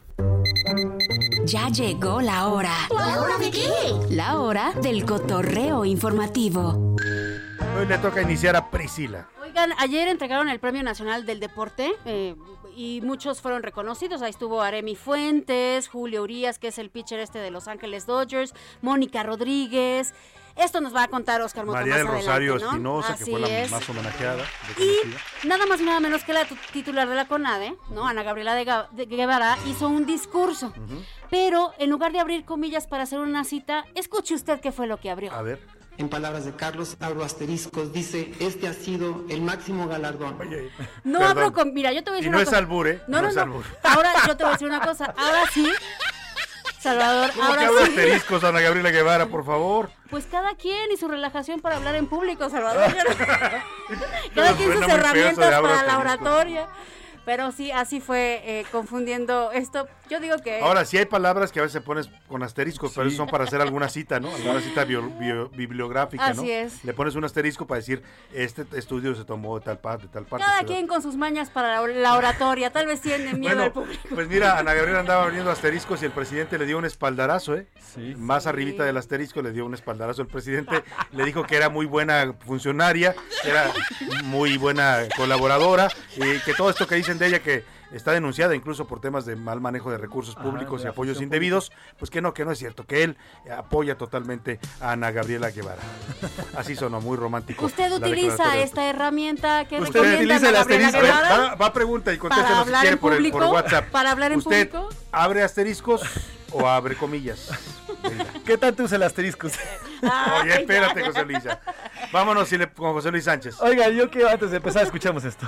Ya llegó la hora. ¿La hora de qué? La hora del cotorreo informativo. Hoy le toca iniciar a Priscila. Oigan, ayer entregaron el Premio Nacional del Deporte eh, y muchos fueron reconocidos. Ahí estuvo Aremi Fuentes, Julio Urias, que es el pitcher este de Los Ángeles Dodgers, Mónica Rodríguez. Esto nos va a contar Oscar Mota María del adelante, Rosario ¿no? Espinosa, que fue la es. más homenajeada. Y nada más nada menos que la tu- titular de la CONADE, ¿no? Ana Gabriela de, Ga- de Guevara, hizo un discurso. Pero en lugar de abrir comillas para hacer una cita, escuche usted qué fue lo que abrió. A ver. En palabras de Carlos, abro asteriscos, dice, este ha sido el máximo galardón. No Perdón. abro con. Mira, yo te voy a Y decir no una es cosa. albur, ¿eh? No, No no, es. Ahora yo te voy a decir una cosa. Ahora sí. Salvador, ¿Cómo que ahora habla sí. asteriscos, Ana Gabriela Guevara, por favor? Pues cada quien y su relajación para hablar en público, Salvador. Cada quien sus herramientas abro para la oratoria. Pero sí, así fue eh, confundiendo esto. Yo digo que. Ahora, sí hay palabras que a veces pones con asteriscos, pero Sí. eso son para hacer alguna cita, ¿no? Alguna cita bio- bio- bibliográfica, ¿no? Así es. Le pones un asterisco para decir, este estudio se tomó de tal parte, de tal parte. Cada da- quien con sus mañas para la, oratoria. Tal vez tienen miedo Bueno, al público. pues mira, Ana Gabriela andaba abriendo asteriscos y el presidente le dio un espaldarazo, ¿eh? Más arribita del asterisco le dio un espaldarazo. El presidente le dijo que era muy buena funcionaria, que era muy buena colaboradora y que todo esto que dicen de ella que está denunciada incluso por temas de mal manejo de recursos Ah, públicos y apoyos indebidos, pues que no, que no es cierto, que él apoya totalmente a Ana Gabriela Guevara. Así sonó, muy romántico. ¿Usted utiliza esta herramienta que Usted recomienda utiliza Ana el Gabriela asterisco. Guevara? Va, va a pregunta y ¿Para contéstenos si quiere por, el- por público? WhatsApp. ¿Para hablar en ¿Usted público? abre asteriscos o abre comillas? ¿Qué tanto usa el asterisco? Oye, espérate, José Luis. ya. Vámonos con José Luis Sánchez. Oiga, yo quiero antes de empezar escuchamos esto.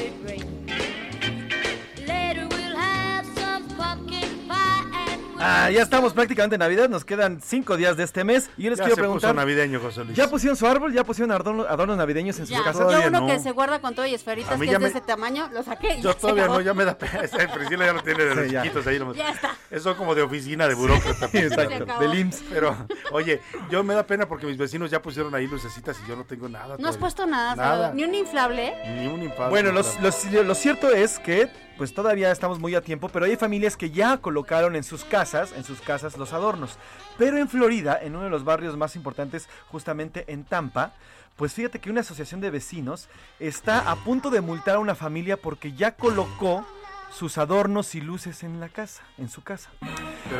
Ah, ya estamos prácticamente en Navidad, nos quedan cinco días de este mes y yo les quiero preguntar. navideño, José Luis. ¿Ya pusieron su árbol? ¿Ya pusieron adornos, navideños en sus casas? Yo uno que se guarda con todo y esferitas que es de ese tamaño, lo saqué. yo todavía no, ya me da pena. Priscila ya lo tiene de los chiquitos ahí. Ya está. Eso como de oficina de burócrata. Exacto, del IMSS. Pero, oye, yo me da pena porque mis vecinos ya pusieron ahí lucecitas y yo no tengo nada. No has puesto nada, ni un inflable. Ni un inflable. Bueno, lo cierto es que pues todavía estamos muy a tiempo, pero hay familias que ya colocaron en sus casas, en sus casas los adornos. Pero en Florida, en uno de los barrios más importantes, justamente en Tampa, pues fíjate que una asociación de vecinos está a punto de multar a una familia porque ya colocó sus adornos y luces en la casa, en su casa.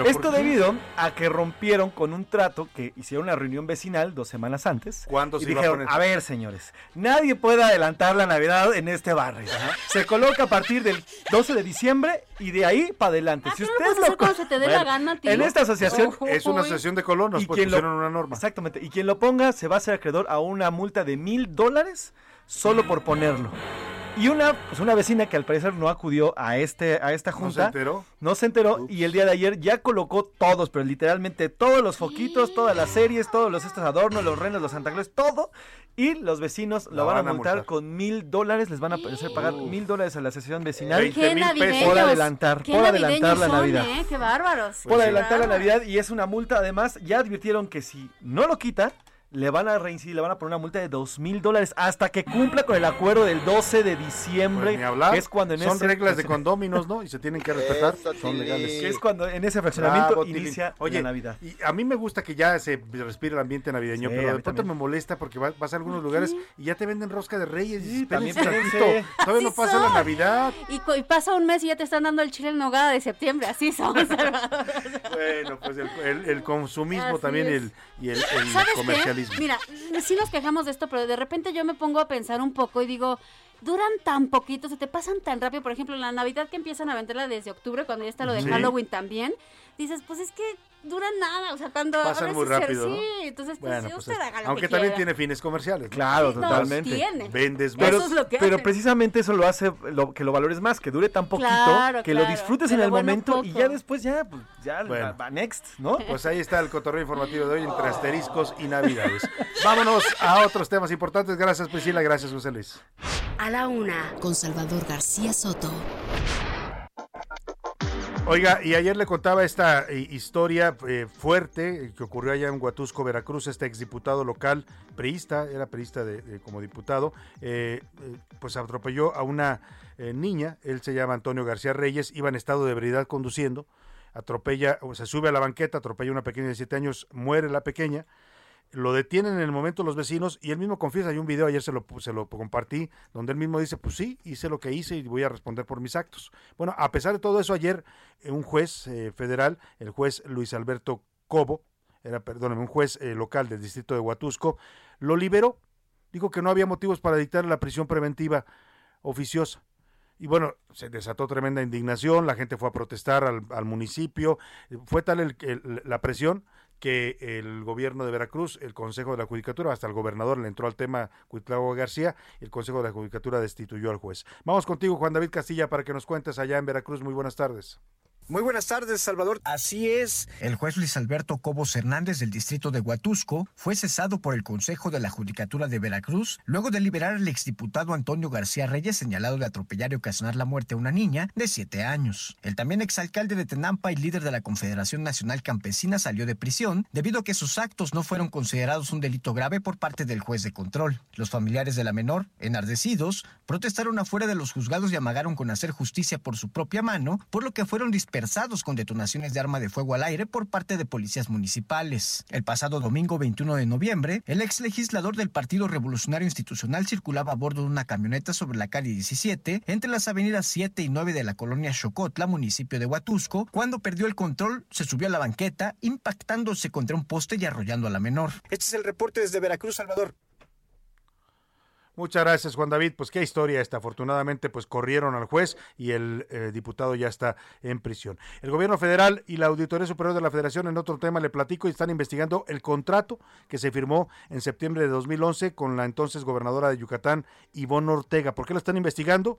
Esto debido a que rompieron con un trato que hicieron una reunión vecinal dos semanas antes. ¿Cuándo y dijeron, a, ver señores, nadie puede adelantar la Navidad en este barrio. Se coloca a partir del 12 de diciembre y de ahí para adelante. Ah, si ustedes lo se te dé la gana, tío. En esta asociación es una asociación de colonos, y pues pusieron una norma. Exactamente. Y quien lo ponga se va a ser acreedor a una multa de mil dólares solo por ponerlo. Y una, pues una vecina que al parecer no acudió a este a esta junta. ¿No se enteró? No se enteró y el día de ayer ya colocó todos, pero literalmente todos los foquitos, todas las series, todos los estos adornos, los renos, los Santa todo. Y los vecinos lo van, a multar con mil dólares, les van a hacer pagar mil dólares a la asociación vecinal. ¿Qué mil pesos por adelantar, por adelantar la Navidad. Eh? Qué bárbaros. Por adelantar la Navidad y es una multa. Además, ya advirtieron que si no lo quita, le van a reincidir, le van a poner una multa de dos mil dólares hasta que cumpla con el acuerdo del 12 de diciembre. Pues es cuando en Son reglas de condóminos, ¿no? Y se tienen que respetar. son legales. es cuando en ese fraccionamiento inicia la Navidad. Y a mí me gusta que ya se respire el ambiente navideño, pero de pronto me molesta porque vas, a algunos lugares y ya te venden rosca de reyes. y también Todavía no pasa la Navidad. Y, pasa un mes y ya te están dando el chile en nogada de septiembre. Así son. bueno, pues el, consumismo también y el comercialismo. Mira, sí nos quejamos de esto, pero de repente yo me pongo a pensar un poco y digo, duran tan poquito, se te pasan tan rápido. Por ejemplo, la Navidad que empiezan a venderla desde octubre, cuando ya está lo de Halloween también, dices, pues es que duran nada, o sea, cuando pasan muy rápido, sí, entonces pues, pues usted haga lo aunque también tiene fines comerciales. Claro, totalmente. Vendes más. Pero, pero precisamente eso lo hace lo, que lo valores más, que dure tan poquito, que lo disfrutes en el momento y ya después ya pues, ya va next, ¿no? Pues ahí está el cotorreo informativo de hoy entre asteriscos y navidades. Vámonos a otros temas importantes. Gracias Priscila, gracias José Luis. A la una con Salvador García Soto. Oiga, y ayer le contaba esta eh, historia eh, fuerte que ocurrió allá en Huatusco, Veracruz, este exdiputado local, priista, era priista de, como diputado, eh, pues atropelló a una niña, él se llama Antonio García Reyes, iba en estado de ebriedad conduciendo, atropella, o se sube a la banqueta, atropella a una pequeña de siete años, muere la pequeña, lo detienen en el momento los vecinos y él mismo confiesa, hay un video, ayer se lo, se lo compartí, donde él mismo dice, pues sí, hice lo que hice y voy a responder por mis actos. Bueno, a pesar de todo eso, ayer eh, un juez eh, federal, el juez Luis Alberto Cobo, era, perdóname, un juez eh, local del distrito de Huatusco, lo liberó, dijo que no había motivos para dictar la prisión preventiva oficiosa. Y bueno, se desató tremenda indignación, la gente fue a protestar al, municipio, fue tal la presión que el gobierno de Veracruz, el Consejo de la Judicatura, hasta el gobernador le entró al tema Cuitlavo García, el Consejo de la Judicatura destituyó al juez. Vamos contigo, Juan David Castilla, para que nos cuentes allá en Veracruz. Muy buenas tardes. Muy buenas tardes, Salvador. Así es. El juez Luis Alberto Cobos Hernández del distrito de Huatusco fue cesado por el Consejo de la Judicatura de Veracruz luego de liberar al exdiputado Antonio García Reyes señalado de atropellar y ocasionar la muerte a una niña de siete años. El también exalcalde de Tenampa y líder de la Confederación Nacional Campesina salió de prisión debido a que sus actos no fueron considerados un delito grave por parte del juez de control. Los familiares de la menor, enardecidos, protestaron afuera de los juzgados y amagaron con hacer justicia por su propia mano, por lo que fueron con detonaciones de arma de fuego al aire por parte de policías municipales. El pasado domingo 21 de noviembre, el ex legislador del Partido Revolucionario Institucional circulaba a bordo de una camioneta sobre la calle 17 entre las avenidas 7 y 9 de la colonia Chocotla, municipio de Huatusco. Cuando perdió el control, se subió a la banqueta, impactándose contra un poste y arrollando a la menor. Este es el reporte desde Veracruz, Salvador. Muchas gracias, Juan David. Pues qué historia esta. Afortunadamente, pues corrieron al juez y el eh, diputado ya está en prisión. El gobierno federal y la Auditoría Superior de la Federación, en otro tema le platico, y están investigando el contrato que se firmó en septiembre de 2011 con la entonces gobernadora de Yucatán, Ivonne Ortega. ¿Por qué lo están investigando?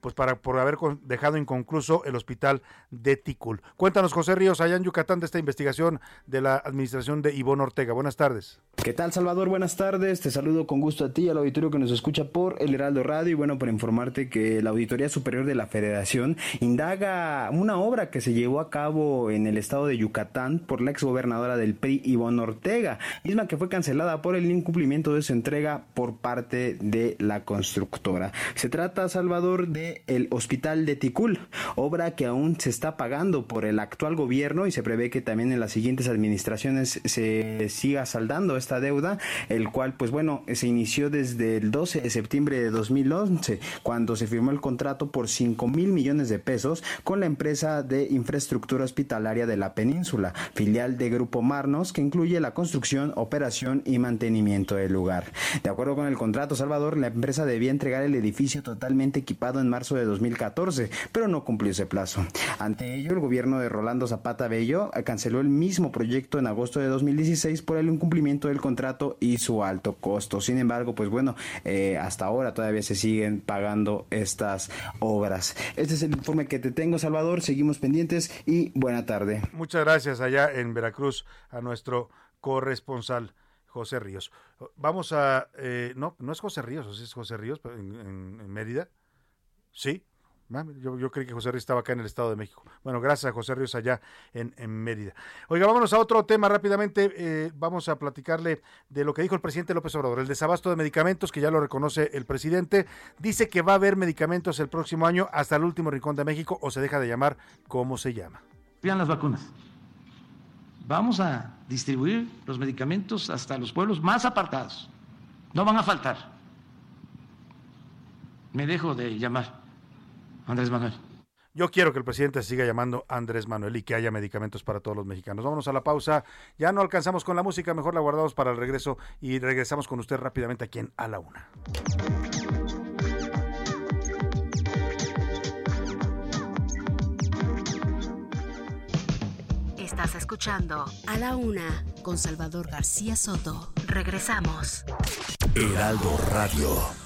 Pues para por haber dejado inconcluso el hospital de Ticul. Cuéntanos, José Ríos, allá en Yucatán, de esta investigación de la administración de Ivonne Ortega. Buenas tardes. ¿Qué tal, Salvador? Buenas tardes. Te saludo con gusto a ti, al auditorio que nos escucha por El Heraldo Radio. Y bueno, para informarte que la Auditoría Superior de la Federación indaga una obra que se llevó a cabo en el estado de Yucatán por la exgobernadora del PRI, Ivonne Ortega, misma que fue cancelada por el incumplimiento de su entrega por parte de la constructora. Se trata, Salvador, de el Hospital de Ticul, obra que aún se está pagando por el actual gobierno y se prevé que también en las siguientes administraciones se siga saldando esta deuda, el cual pues bueno, se inició desde el 12 de septiembre de 2011, cuando se firmó el contrato por 5 mil millones de pesos con la empresa de infraestructura hospitalaria de la península, filial de Grupo Marnos, que incluye la construcción, operación y mantenimiento del lugar. De acuerdo con el contrato, Salvador, la empresa debía entregar el edificio totalmente equipado en marzo de 2014, pero no cumplió ese plazo. Ante ello, el gobierno de Rolando Zapata Bello canceló el mismo proyecto en agosto de 2016 por el incumplimiento del contrato y su alto costo. Sin embargo, pues bueno, eh, hasta ahora todavía se siguen pagando estas obras. Este es el informe que te tengo, Salvador. Seguimos pendientes y buena tarde. Muchas gracias allá en Veracruz a nuestro corresponsal. José Ríos. Vamos a, eh, no, no es José Ríos, es José Ríos en, en Mérida. Sí, yo, yo, creí que José Ríos estaba acá en el Estado de México. Bueno, gracias a José Ríos allá en, Mérida. Oiga, vámonos a otro tema rápidamente. Eh, vamos a platicarle de lo que dijo el presidente López Obrador. El desabasto de medicamentos, que ya lo reconoce el presidente, dice que va a haber medicamentos el próximo año hasta el último rincón de México o se deja de llamar como se llama. Vean las vacunas. Vamos a distribuir los medicamentos hasta los pueblos más apartados. No van a faltar. Me dejo de llamar Andrés Manuel. Yo quiero que el presidente siga llamando Andrés Manuel y que haya medicamentos para todos los mexicanos. Vámonos a la pausa. Ya no alcanzamos con la música, mejor la guardamos para el regreso y regresamos con usted rápidamente aquí en A la Una. Estás escuchando A la Una con Salvador García Soto. Regresamos. Heraldo Radio.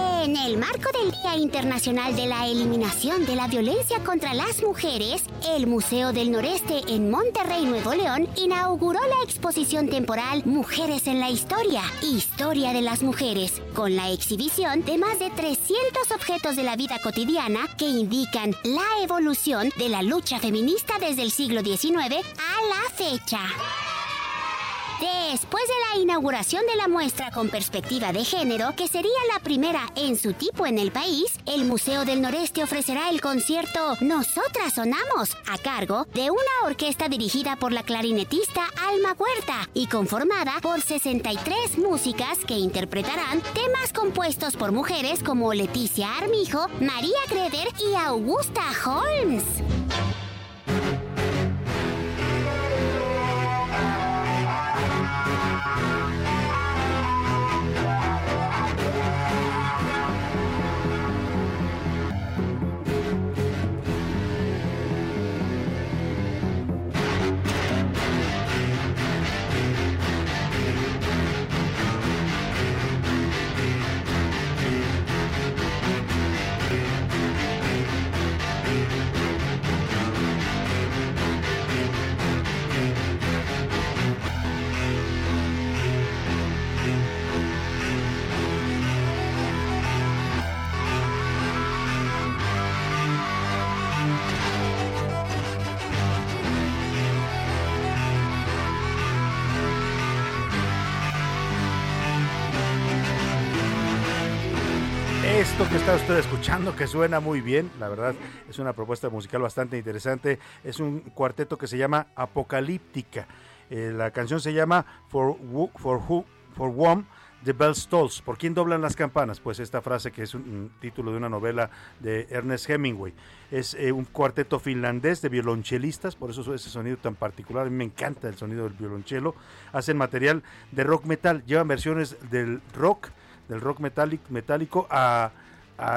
En el marco del Día Internacional de la Eliminación de la Violencia contra las Mujeres, el Museo del Noreste en Monterrey, Nuevo León, inauguró la exposición temporal Mujeres en la Historia, Historia de las Mujeres, con la exhibición de más de 300 objetos de la vida cotidiana que indican la evolución de la lucha feminista desde el siglo XIX a la fecha. Después de la inauguración de la muestra con perspectiva de género, que sería la primera en su tipo en el país, el Museo del Noreste ofrecerá el concierto Nosotras Sonamos, a cargo de una orquesta dirigida por la clarinetista Alma Huerta y conformada por 63 músicas que interpretarán temas compuestos por mujeres como Leticia Armijo, María Greder y Augusta Holmes. Escuchando, que suena muy bien, la verdad es una propuesta musical bastante interesante, es un cuarteto que se llama Apocalíptica. Eh, la canción se llama For, For, Who, For Whom The Bells Tolls. ¿Por quién doblan las campanas? Pues esta frase que es un, título de una novela de Ernest Hemingway. Es eh, un cuarteto finlandés de violonchelistas, por eso ese sonido tan particular. A mí me encanta el sonido del violonchelo. Hacen material de rock metal, llevan versiones del rock, del rock metálico a,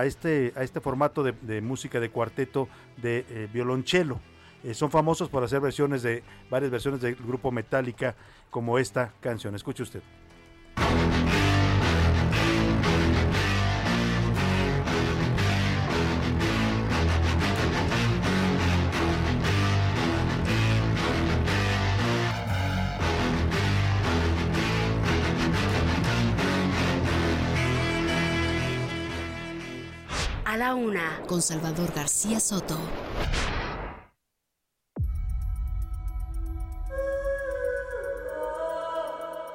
este, a este formato de, música de cuarteto de eh, violonchelo. Eh, son famosos por hacer versiones de varias versiones del grupo Metallica como esta canción. Escuche usted. Una, con Salvador García Soto.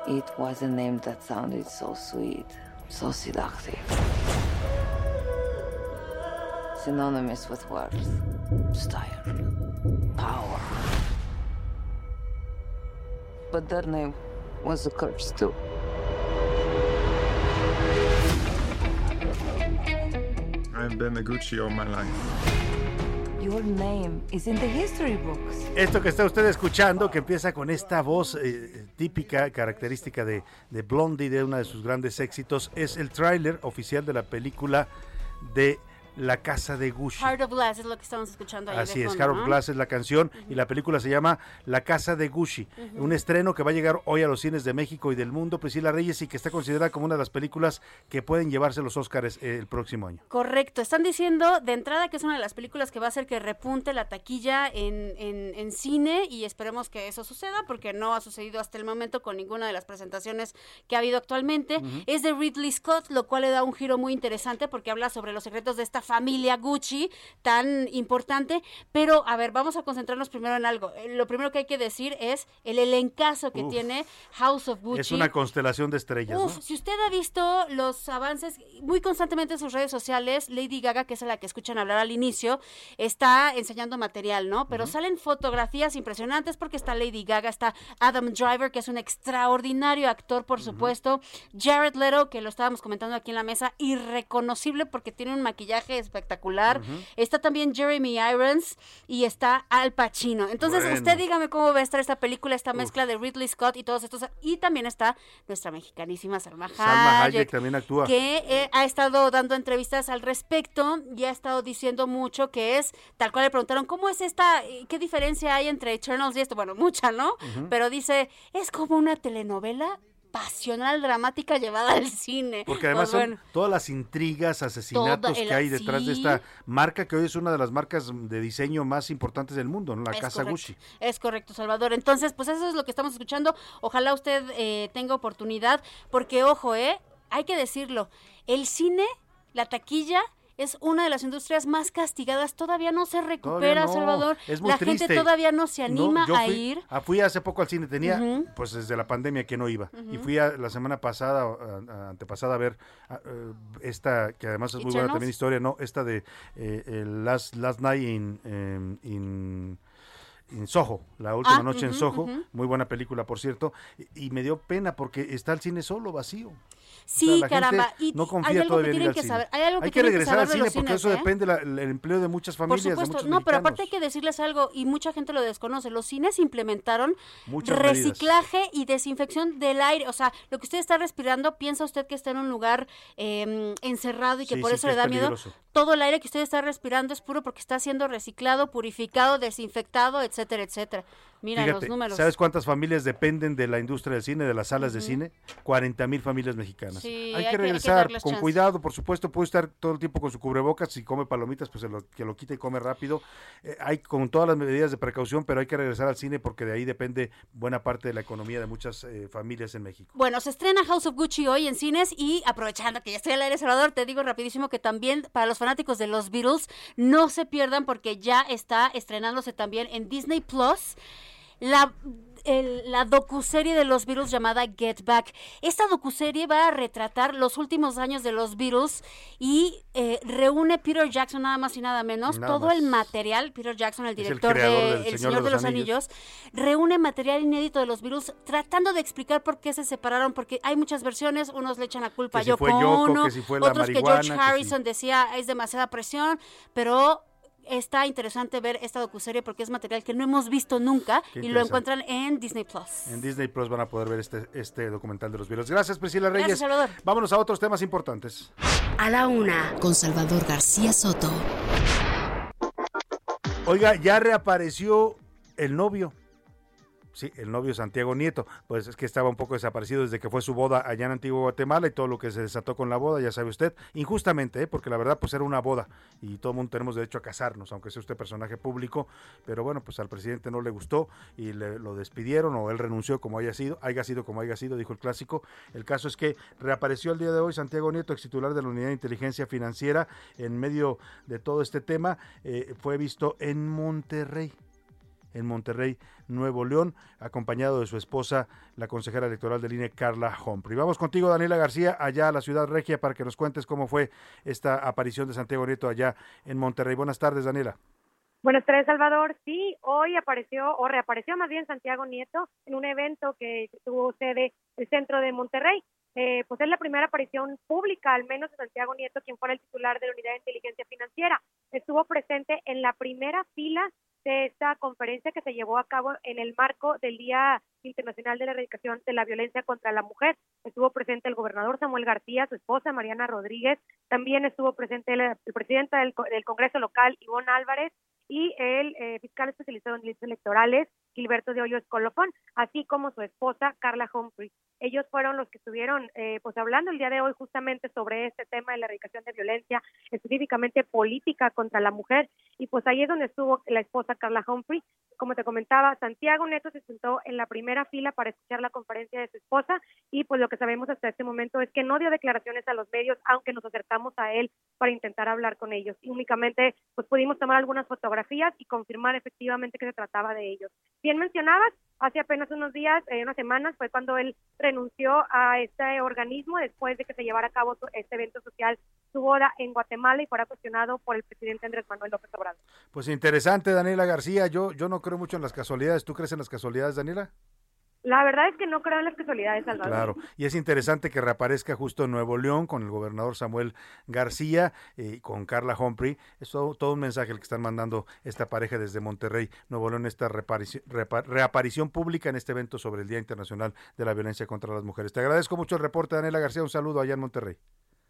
It was a name that sounded so sweet, so seductive. Synonymous with worth, style, power. But that name was a curse too. I've been a Gucci all my life. Your name is in the history books. Esto que está usted escuchando, que empieza con esta voz eh, típica, característica de, de Blondie, de uno de sus grandes éxitos, es el tráiler oficial de la película de la Casa de Gucci. Heart of Glass es lo que estamos escuchando ahí Así es, Heart of Glass es la canción y la película se llama La Casa de Gucci. Un estreno que va a llegar hoy a los cines de México y del mundo, Priscila Reyes, y que está considerada como una de las películas que pueden llevarse los Oscars eh, el próximo año. Correcto. Están diciendo de entrada que es una de las películas que va a hacer que repunte la taquilla en, en, cine y esperemos que eso suceda porque no ha sucedido hasta el momento con ninguna de las presentaciones que ha habido actualmente. Es de Ridley Scott, lo cual le da un giro muy interesante porque habla sobre los secretos de esta familia Gucci tan importante. Pero, a ver, vamos a concentrarnos primero en algo. Eh, lo primero que hay que decir es el elencazo que tiene House of Gucci. Es una constelación de estrellas. Uf, si usted ha visto los avances muy constantemente en sus redes sociales, Lady Gaga, que es la que escuchan hablar al inicio, está enseñando material, ¿no? Pero salen fotografías impresionantes porque está Lady Gaga, está Adam Driver, que es un extraordinario actor, por supuesto, Jared Leto, que lo estábamos comentando aquí en la mesa, irreconocible porque tiene un maquillaje espectacular. Está también Jeremy Irons y está Al Pacino. Entonces, usted dígame cómo va a estar esta película, esta mezcla de Ridley Scott y todos estos. Y también está nuestra mexicanísima Salma Hayek. Salma Hayek también actúa. Que eh, ha estado dando entrevistas al respecto y ha estado diciendo mucho que es, tal cual le preguntaron, ¿cómo es esta, eh, qué diferencia hay entre Eternals y esto? Bueno, mucha, ¿no? Pero dice, es como una telenovela pasional, dramática llevada al cine. Porque además pues son todas las intrigas, asesinatos que hay detrás de esta marca, que hoy es una de las marcas de diseño más importantes del mundo, ¿no? la Casa Gucci. Es correcto, Salvador. Entonces, pues eso es lo que estamos escuchando. Ojalá usted eh, tenga oportunidad, porque ojo, ¿eh? Hay que decirlo, el cine, la taquilla es una de las industrias más castigadas, todavía no se recupera, Salvador. la gente todavía no se anima a ir. Ah, fui hace poco al cine, tenía, pues desde la pandemia que no iba. Y fui a, la semana pasada, antepasada, a ver eh, esta, que además es muy buena también historia, ¿no? Esta de eh, Last, Last Night in, em, in Soho, la última ah, noche en Soho, muy buena película por cierto, y, me dio pena porque está el cine solo, vacío. Sí, caramba. Y no confía todavía en ir al que saber. Hay, algo que, que regresar al cine porque eso depende del empleo de muchas familias. Por supuesto, no, pero aparte hay que decirles algo y mucha gente lo desconoce. Los cines implementaron reciclaje y desinfección del aire. O sea, lo que usted está respirando, piensa usted que está en un lugar em, encerrado y que por eso le da miedo. Todo el aire que usted está respirando es puro porque está siendo reciclado, purificado, desinfectado, etcétera, etcétera. Mira los números. ¿Sabes cuántas familias dependen de la industria del cine, de las salas de cine? 40 mil familias mexicanas. hay, que regresar con cuidado, por supuesto. Puede estar todo el tiempo con su cubrebocas. Si come palomitas, pues que lo quite y come rápido. Eh, hay con todas las medidas de precaución, pero hay que regresar al cine porque de ahí depende buena parte de la economía de muchas eh, familias en México. Bueno, se estrena House of Gucci hoy en cines y aprovechando que ya estoy al aire, Salvador, te digo rapidísimo que también para los fanáticos de los Beatles no se pierdan porque ya está estrenándose también en Disney Plus la la docuserie de los virus llamada Get Back. Esta docuserie va a retratar los últimos años de los virus y eh, reúne Peter Jackson nada más y nada menos todo el material. Peter Jackson, el director de El Señor, de los, Anillos. reúne material inédito de los virus tratando de explicar por qué se separaron, porque hay muchas versiones. Unos le echan la culpa a Yoko Ono, otros que George Harrison decía es demasiada presión, pero está interesante ver esta docuserie porque es material que no hemos visto nunca y lo encuentran en Disney Plus. En Disney Plus van a poder ver este, este documental de los virus. Gracias, Priscila Reyes. Gracias, Salvador. Vámonos a otros temas importantes. A la una, con Salvador García Soto. Oiga, ya reapareció el novio. Sí, el novio Santiago Nieto, pues es que estaba un poco desaparecido desde que fue su boda allá en Antiguo Guatemala y todo lo que se desató con la boda, ya sabe usted, injustamente, ¿eh? porque la verdad pues era una boda y todo el mundo tenemos derecho a casarnos, aunque sea usted personaje público, pero bueno, pues al presidente no le gustó y le, lo despidieron o él renunció como haya sido, haya sido como haya sido, dijo el clásico. El caso es que reapareció el día de hoy Santiago Nieto, ex titular de la Unidad de Inteligencia Financiera, en medio de todo este tema, eh, fue visto en Monterrey en Monterrey, Nuevo León, acompañado de su esposa, la consejera electoral del INE, Carla Humphrey. Vamos contigo, Daniela García, allá a la ciudad regia, para que nos cuentes cómo fue esta aparición de Santiago Nieto allá en Monterrey. Buenas tardes, Daniela. Buenas tardes, Salvador. Sí, hoy apareció, o reapareció más bien Santiago Nieto en un evento que tuvo sede el centro de Monterrey. Eh, pues es la primera aparición pública, al menos de Santiago Nieto, quien fuera el titular de la Unidad de Inteligencia Financiera. Estuvo presente en la primera fila de esta conferencia que se llevó a cabo en el marco del Día Internacional de la Erradicación de la Violencia contra la Mujer. Estuvo presente el gobernador Samuel García, su esposa Mariana Rodríguez, también estuvo presente el, presidente del, Congreso local, Ivonne Álvarez, y el eh, fiscal especializado en delitos electorales, Gilberto de Hoyos Colofón, así como su esposa, Carla Humphrey. Ellos fueron los que estuvieron eh, pues hablando el día de hoy justamente sobre este tema de la erradicación de violencia, específicamente política contra la mujer, y pues ahí es donde estuvo la esposa Carla Humphrey. Como te comentaba, Santiago Neto se sentó en la primera fila para escuchar la conferencia de su esposa y pues lo que sabemos hasta este momento es que no dio declaraciones a los medios, aunque nos acercamos a él para intentar hablar con ellos. Y únicamente pues pudimos tomar algunas fotografías y confirmar efectivamente que se trataba de ellos. Bien mencionabas, hace apenas unos días, eh, unas semanas, fue cuando él renunció a este organismo después de que se llevara a cabo este evento social, su boda en Guatemala y fuera cuestionado por el presidente Andrés Manuel López Obrador. Pues interesante, Daniela García. Yo, yo no creo mucho en las casualidades. ¿Tú crees en las casualidades, Daniela? La verdad es que no creo en las casualidades, Salvador. Claro, y es interesante que reaparezca justo en Nuevo León con el gobernador Samuel García y con Carla Humphrey. Es todo, un mensaje el que están mandando esta pareja desde Monterrey, Nuevo León, esta reaparición pública en este evento sobre el Día Internacional de la Violencia contra las Mujeres. Te agradezco mucho el reporte, Daniela García. Un saludo allá en Monterrey.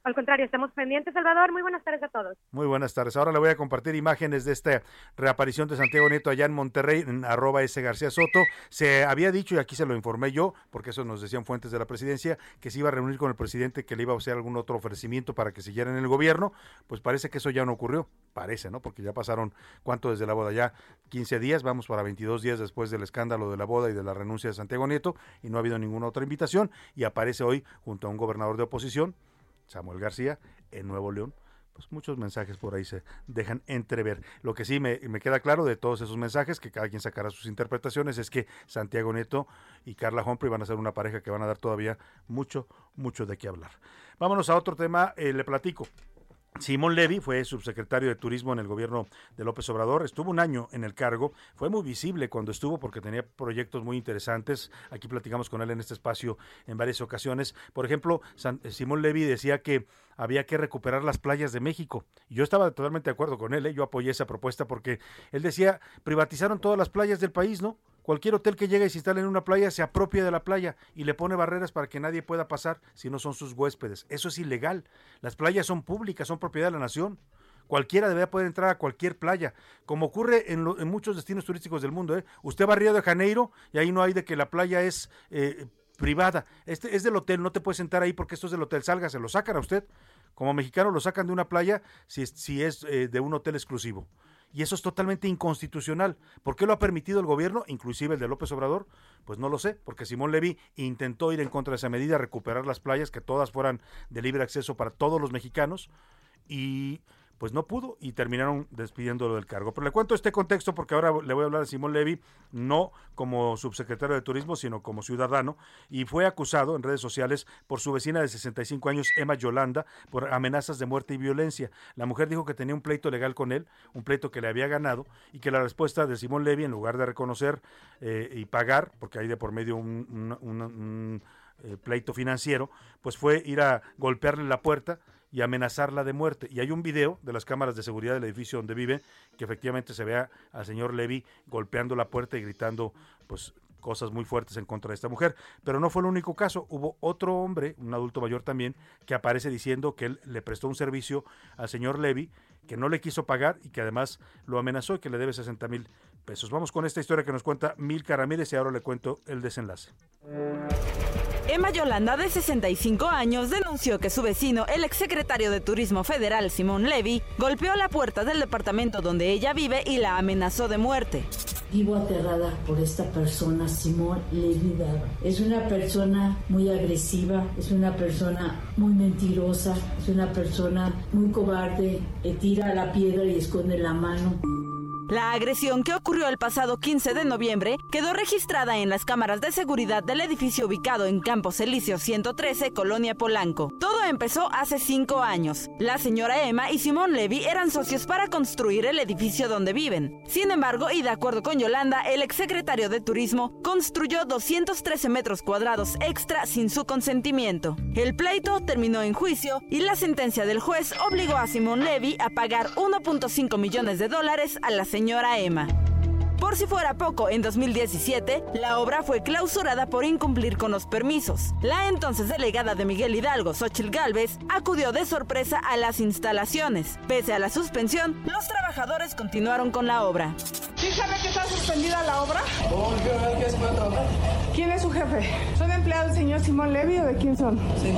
Al contrario, estamos pendientes, Salvador. Muy buenas tardes a todos. Muy buenas tardes. Ahora le voy a compartir imágenes de esta reaparición de Santiago Nieto allá en Monterrey, en arroba S. García Soto. Se había dicho, y aquí se lo informé yo, porque eso nos decían fuentes de la presidencia, que se iba a reunir con el presidente, que le iba a hacer algún otro ofrecimiento para que siguiera en el gobierno. Pues parece que eso ya no ocurrió. Parece, ¿no? Porque ya pasaron, ¿cuánto desde la boda? Ya 15 días, vamos para 22 días después del escándalo de la boda y de la renuncia de Santiago Nieto, y no ha habido ninguna otra invitación. Y aparece hoy junto a un gobernador de oposición, Samuel García, en Nuevo León, pues muchos mensajes por ahí se dejan entrever. Lo que sí me, queda claro de todos esos mensajes, que cada quien sacará sus interpretaciones, es que Santiago Neto y Carla Humphrey van a ser una pareja que van a dar todavía mucho, mucho de qué hablar. Vámonos a otro tema, eh, le platico. Simón Levy fue subsecretario de Turismo en el gobierno de López Obrador, estuvo un año en el cargo, fue muy visible cuando estuvo porque tenía proyectos muy interesantes, aquí platicamos con él en este espacio en varias ocasiones, por ejemplo, eh, Simón Levy decía que había que recuperar las playas de México, yo estaba totalmente de acuerdo con él, ¿eh? yo apoyé esa propuesta porque él decía, privatizaron todas las playas del país, ¿no? Cualquier hotel que llegue y se instale en una playa se apropia de la playa y le pone barreras para que nadie pueda pasar si no son sus huéspedes. Eso es ilegal. Las playas son públicas, son propiedad de la nación. Cualquiera debería poder entrar a cualquier playa, como ocurre en, muchos destinos turísticos del mundo. ¿eh? Usted va a Río de Janeiro y ahí no hay de que la playa es eh, privada. Este es del hotel, no te puedes sentar ahí porque esto es del hotel. Salga, se lo sacan a usted. Como mexicano lo sacan de una playa si, si es eh, de un hotel exclusivo y eso es totalmente inconstitucional. ¿Por qué lo ha permitido el gobierno, inclusive el de López Obrador? Pues no lo sé, porque Simón Levy intentó ir en contra de esa medida, recuperar las playas, que todas fueran de libre acceso para todos los mexicanos, y pues no pudo y terminaron despidiéndolo del cargo. Pero le cuento este contexto porque ahora le voy a hablar de Simón Levy, no como subsecretario de Turismo, sino como ciudadano, y fue acusado en redes sociales por su vecina de 65 años, Emma Yolanda, por amenazas de muerte y violencia. La mujer dijo que tenía un pleito legal con él, un pleito que le había ganado, y que la respuesta de Simón Levy, en lugar de reconocer eh, y pagar, porque hay de por medio un, eh, pleito financiero, pues fue ir a golpearle la puerta y amenazarla de muerte. Y hay un video de las cámaras de seguridad del edificio donde vive que efectivamente se ve al señor Levy golpeando la puerta y gritando pues cosas muy fuertes en contra de esta mujer. Pero no fue el único caso. Hubo otro hombre, un adulto mayor también, que aparece diciendo que él le prestó un servicio al señor Levy, que no le quiso pagar y que además lo amenazó y que le debe 60 mil pesos. Vamos con esta historia que nos cuenta Milka Ramírez y ahora le cuento el desenlace. Emma Yolanda, de 65 años, denunció que su vecino, el exsecretario de Turismo Federal Simón Levy, golpeó la puerta del departamento donde ella vive y la amenazó de muerte. Vivo aterrada por esta persona, Simón Levy Es una persona muy agresiva, es una persona muy mentirosa, es una persona muy cobarde, tira la piedra y esconde la mano. La agresión que ocurrió el pasado 15 de noviembre quedó registrada en las cámaras de seguridad del edificio ubicado en Campos Elíseo 113, Colonia Polanco. Empezó hace cinco años. La señora Emma y Simón Levy eran socios para construir el edificio donde viven. Sin embargo, y de acuerdo con Yolanda, el exsecretario de Turismo construyó 213 metros cuadrados extra sin su consentimiento. El pleito terminó en juicio y la sentencia del juez obligó a Simón Levy a pagar 1.5 millones de dólares a la señora Emma. Por si fuera poco, en 2017, la obra fue clausurada por incumplir con los permisos. La entonces delegada de Miguel Hidalgo, Xochil Gálvez, acudió de sorpresa a las instalaciones. Pese a la suspensión, los trabajadores continuaron con la obra. ¿Sí sabe que está suspendida la obra? ¿Quién es su jefe? ¿Son empleados del señor Simón Levy o de quién son? Sí.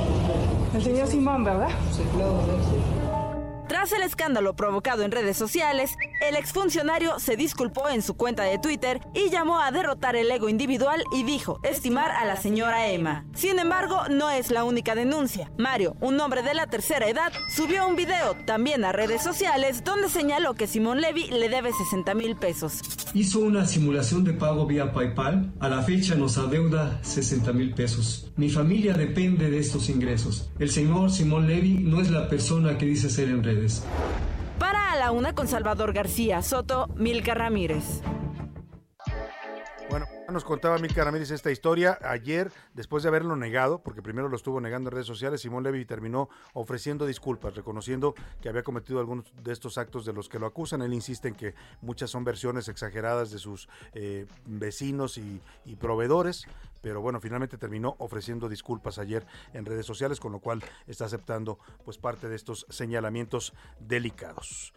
El señor Simón, ¿verdad? Sí, claro, sí. Tras el escándalo provocado en redes sociales, el exfuncionario se disculpó en su cuenta de Twitter y llamó a derrotar el ego individual y dijo estimar a la señora Emma. Sin embargo, no es la única denuncia. Mario, un hombre de la tercera edad, subió un video también a redes sociales donde señaló que Simón Levy le debe 60 mil pesos. Hizo una simulación de pago vía PayPal. A la fecha nos adeuda 60 mil pesos. Mi familia depende de estos ingresos. El señor Simón Levy no es la persona que dice ser en redes. Para a la una con Salvador García Soto, Milka Ramírez. Bueno, nos contaba Milka Ramírez esta historia. Ayer, después de haberlo negado, porque primero lo estuvo negando en redes sociales, Simón Levy terminó ofreciendo disculpas, reconociendo que había cometido algunos de estos actos de los que lo acusan. Él insiste en que muchas son versiones exageradas de sus eh, vecinos y, y proveedores, pero bueno, finalmente terminó ofreciendo disculpas ayer en redes sociales, con lo cual está aceptando pues parte de estos señalamientos delicados.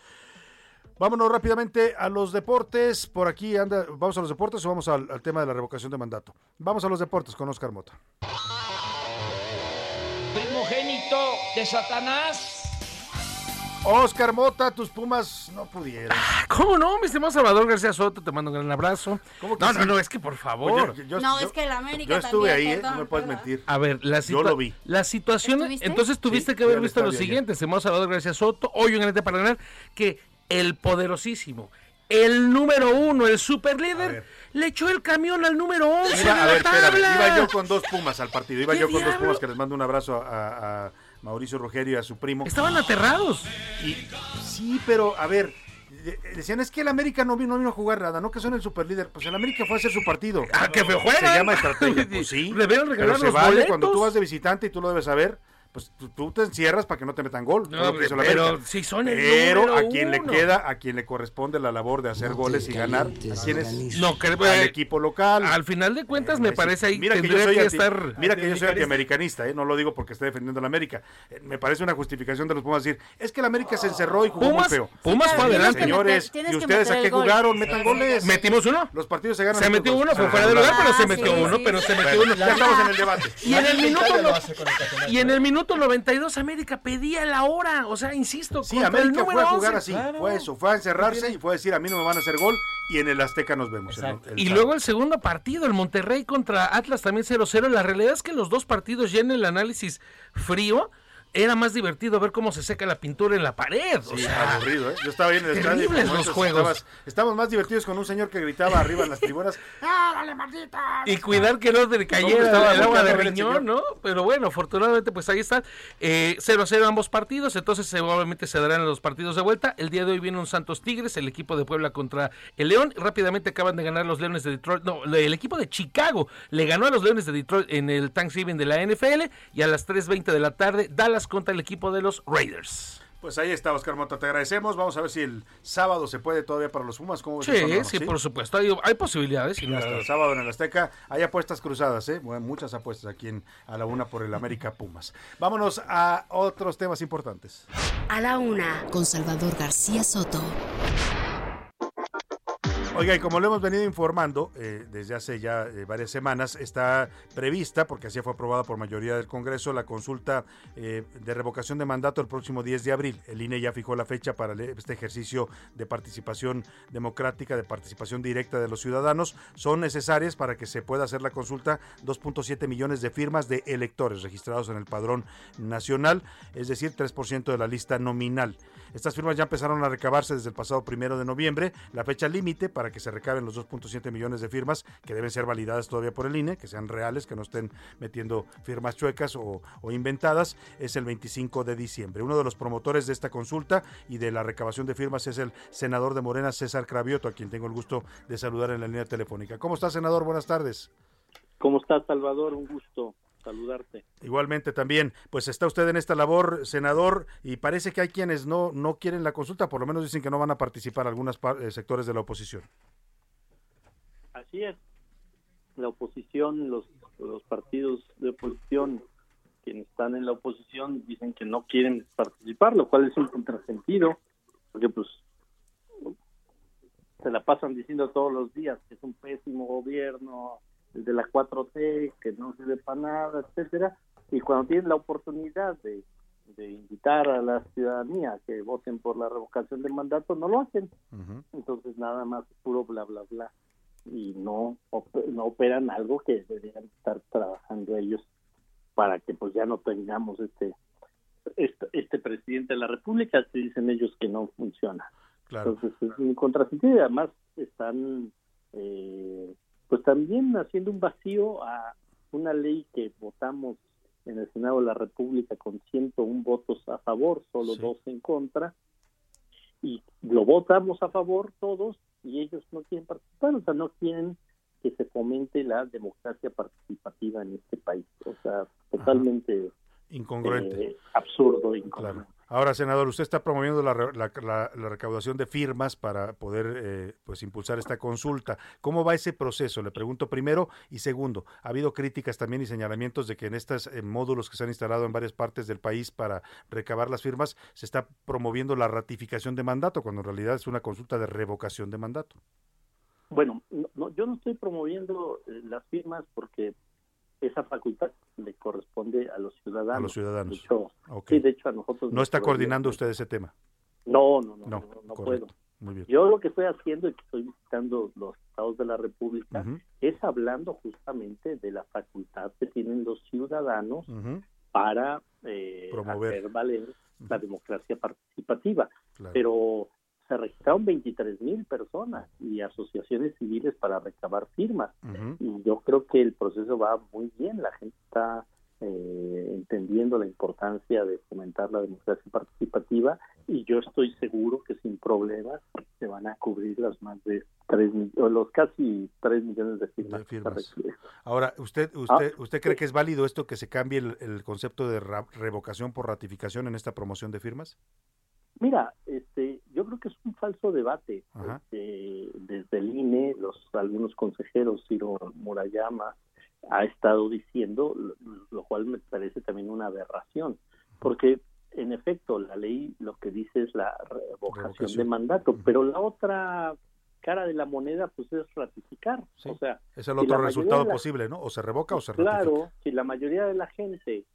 Vámonos rápidamente a los deportes. Por aquí anda, vamos a los deportes o vamos al, al tema de la revocación de mandato. Vamos a los deportes con Oscar Mota. Primogénito de Satanás Oscar Mota, tus Pumas no pudieron. Ah, ¿Cómo no, mi estimado Salvador García Soto? Te mando un gran abrazo. ¿Cómo no, no, no, es que por favor. no, es que el América Yo estuve ahí, ¿eh? no me puedes mentir. A ver, la Yo lo vi. La situación, entonces tuviste que haber visto lo siguiente, estimado Salvador García Soto, hoy un ganete para ganar, que el poderosísimo, el número uno, el super líder, le echó el camión al número 11 iba, a ver, espérame, iba yo con dos Pumas al partido, iba yo con dos Pumas que les mando un abrazo a, a Mauricio Rogerio y a su primo. Estaban aterrados. Y, sí, pero a ver, decían es que el América no vino, no vino a jugar nada, no que son el superlíder. Pues el América fue a hacer su partido. Ah, que fue juega. Se llama estrategia. Pues sí. Le pero se vale cuando tú vas de visitante y tú lo debes saber pues tú, te encierras para que no te metan gol. No, pero si son el Pero a quien le queda, a quien le corresponde la labor de hacer goles y ganar, a quién es no, que, al equipo local. Al final de cuentas me parece ahí mira que yo soy estar Mira que yo soy antiamericanista, ¿eh? no lo digo porque esté defendiendo a la América. Eh, me parece una justificación de los Pumas decir, es que la América se encerró y jugó Pumas, muy feo. Pumas fue adelante. Señores, ¿y ustedes a qué jugaron? Metan goles. Metimos uno. Los partidos se ganan. Se metió uno, fue fuera de lugar, pero se metió uno, pero se metió uno. Ya estamos en el debate. Y en el minuto y en el minuto 92 América pedía la hora, o sea, insisto. Sí, América fue a jugar así, fue eso, fue a encerrarse y fue a decir, a mí no me van a hacer gol y en el Azteca nos vemos. y luego el segundo partido, el Monterrey contra Atlas también 0-0. La realidad es que los dos partidos ya en el análisis frío era más divertido ver cómo se seca la pintura en la pared. o sea, aburrido, ¿eh? Yo estaba bien en el estadio. los juegos. estamos más divertidos con un señor que gritaba arriba en las tribunas. ¡Ah, maldita! Y cuidar que no te cayera el agua de riñón, ¿no? Pero bueno, afortunadamente, pues ahí está. 0 eh, a 0 ambos partidos, entonces seguramente se darán los partidos de vuelta. El día de hoy viene un Santos Tigres, el equipo de Puebla contra el León. Rápidamente acaban de ganar los Leones de Detroit. No, el equipo de Chicago le ganó a los Leones de Detroit en el Thanksgiving de la NFL. Y a las 3.20 de la tarde, Dallas contra el equipo de los Raiders. Pues ahí está, Oscar Mota, te agradecemos. Vamos a ver si el sábado se puede todavía para los Pumas. ¿Cómo sí, sí, por supuesto. Hay, posibilidades. el sábado en el Azteca hay apuestas cruzadas, ¿eh? muchas apuestas aquí en, a la una por el América Pumas. Vámonos a otros temas importantes. A la una, con Salvador García Soto. Oiga, y como lo hemos venido informando eh, desde hace ya eh, varias semanas, está prevista, porque así fue aprobada por mayoría del Congreso, la consulta eh, de revocación de mandato el próximo 10 de abril. El INE ya fijó la fecha para este ejercicio de participación democrática, de participación directa de los ciudadanos. Son necesarias para que se pueda hacer la consulta 2.7 millones de firmas de electores registrados en el padrón nacional, es decir, 3% de la lista nominal. Estas firmas ya empezaron a recabarse desde el pasado primero de noviembre. La fecha límite para que se recaben los 2.7 millones de firmas, que deben ser validadas todavía por el INE, que sean reales, que no estén metiendo firmas chuecas o, inventadas, es el 25 de diciembre. Uno de los promotores de esta consulta y de la recabación de firmas es el senador de Morena, César Cravioto, a quien tengo el gusto de saludar en la línea telefónica. ¿Cómo está, senador? Buenas tardes. ¿Cómo está, Salvador? Un gusto saludarte. Igualmente también, pues está usted en esta labor, senador, y parece que hay quienes no, no quieren la consulta, por lo menos dicen que no van a participar algunos eh, sectores de la oposición. Así es. La oposición, los, los partidos de oposición, quienes están en la oposición, dicen que no quieren participar, lo cual es un contrasentido, porque pues se la pasan diciendo todos los días que es un pésimo gobierno, el de la 4T, que no sirve para nada, etcétera, y cuando tienen la oportunidad de, invitar a la ciudadanía que voten por la revocación del mandato, no lo hacen. Entonces nada más puro bla, bla, bla. Y no, no operan algo que deberían estar trabajando ellos para que pues ya no tengamos este este, este presidente de la República, que dicen ellos que no funciona. Entonces es un contrasentido y además están eh, pues también haciendo un vacío a una ley que votamos en el Senado de la República con 101 votos a favor, solo dos en contra, y lo votamos a favor todos y ellos no quieren participar, o sea, no quieren que se fomente la democracia participativa en este país, o sea, totalmente incongruente, eh, absurdo, incongruente. Ahora, senador, usted está promoviendo la, recaudación de firmas para poder eh, pues impulsar esta consulta. ¿Cómo va ese proceso? Le pregunto primero y segundo. Ha habido críticas también y señalamientos de que en estos eh, módulos que se han instalado en varias partes del país para recabar las firmas se está promoviendo la ratificación de mandato, cuando en realidad es una consulta de revocación de mandato. Bueno, yo no estoy promoviendo eh, las firmas porque esa facultad le corresponde a los ciudadanos. A los ciudadanos. De hecho, Sí, de hecho a nosotros. ¿No está coordinando usted ese tema? No, no, no, no, puedo. Muy bien. Yo lo que estoy haciendo y que estoy visitando los estados de la República es hablando justamente de la facultad que tienen los ciudadanos para eh, Promover. hacer valer la democracia participativa. Pero se registraron 23 mil personas y asociaciones civiles para recabar firmas. Y yo creo que el proceso va muy bien, la gente está eh, entendiendo la importancia de fomentar la democracia participativa y yo estoy seguro que sin problemas se van a cubrir las más de tres los casi 3 millones de firmas. Ahora, ¿usted usted ah, usted cree que es válido esto que se cambie el concepto de revocación por ratificación en esta promoción de firmas? Mira, este, yo creo que es un falso debate. Este, desde el INE, los algunos consejeros, Ciro Murayama, ha estado diciendo, lo, cual me parece también una aberración, porque en efecto la ley lo que dice es la revocación de mandato, pero la otra cara de la moneda pues es ratificar. O sea, es el otro resultado posible, ¿no? O se revoca o se ratifica. Claro, si la mayoría de la gente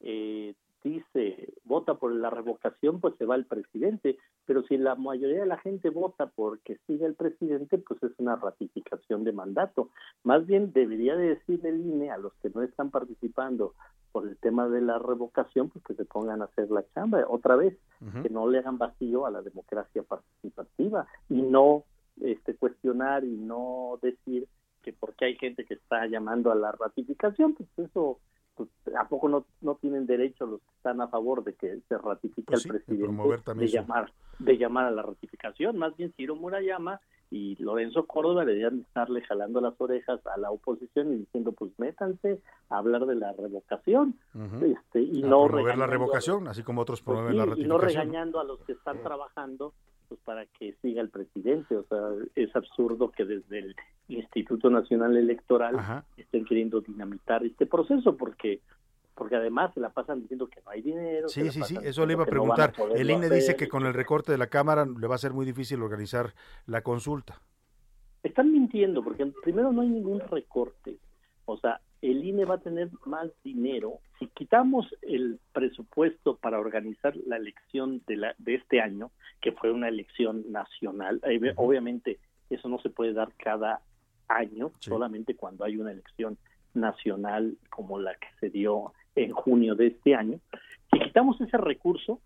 eh, dice vota por la revocación, pues se va el presidente, pero si la mayoría de la gente vota porque siga el presidente, pues es una ratificación de mandato. Más bien debería de decir el INE a los que no están participando por el tema de la revocación, pues que se pongan a hacer la chamba otra vez, que no le hagan vacío a la democracia participativa y no este cuestionar y no decir que porque hay gente que está llamando a la ratificación, pues eso pues, ¿a poco no, no tienen derecho los que están a favor de que se ratifique el pues presidente de llamar de llamar a la ratificación? Más bien Ciro Murayama y Lorenzo Córdoba deberían estarle jalando las orejas a la oposición y diciendo pues métanse a hablar de la revocación este, y no promover la revocación, así como otros pues promueven la ratificación. Y no regañando a los que están trabajando pues para que siga el presidente. O sea, es absurdo que desde el Instituto Nacional Electoral estén queriendo dinamitar este proceso porque porque además se la pasan diciendo que no hay dinero. Sí, sí, sí, eso le iba a preguntar. el INE dice que con el recorte de la Cámara le va a ser muy difícil organizar la consulta. Están mintiendo porque primero no hay ningún recorte. O sea, el INE va a tener más dinero. Si quitamos el presupuesto para organizar la elección de, la, de este año, que fue una elección nacional, eh, obviamente eso no se puede dar cada año, solamente cuando hay una elección nacional como la que se dio en junio de este año. Si quitamos ese recurso,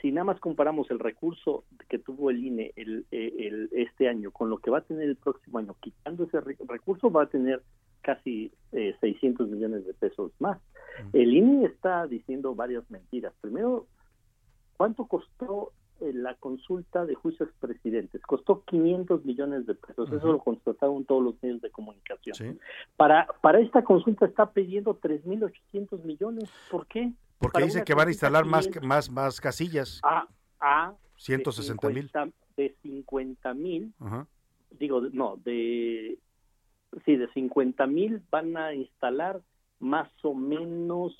si nada más comparamos el recurso que tuvo el INE el, el, este año con lo que va a tener el próximo año, quitando ese recurso, va a tener casi eh, 600 millones de pesos más. El INE está diciendo varias mentiras. Primero, ¿cuánto costó eh, la consulta de juicios presidentes? Costó 500 millones de pesos. Eso lo constataron todos los medios de comunicación. Para, para esta consulta está pidiendo 3.800 millones. ¿Por qué? Porque dice que van a instalar más, más, más casillas. A, a 160 mil. De 50 mil. Digo, no, de sí, de 50 mil van a instalar más o menos,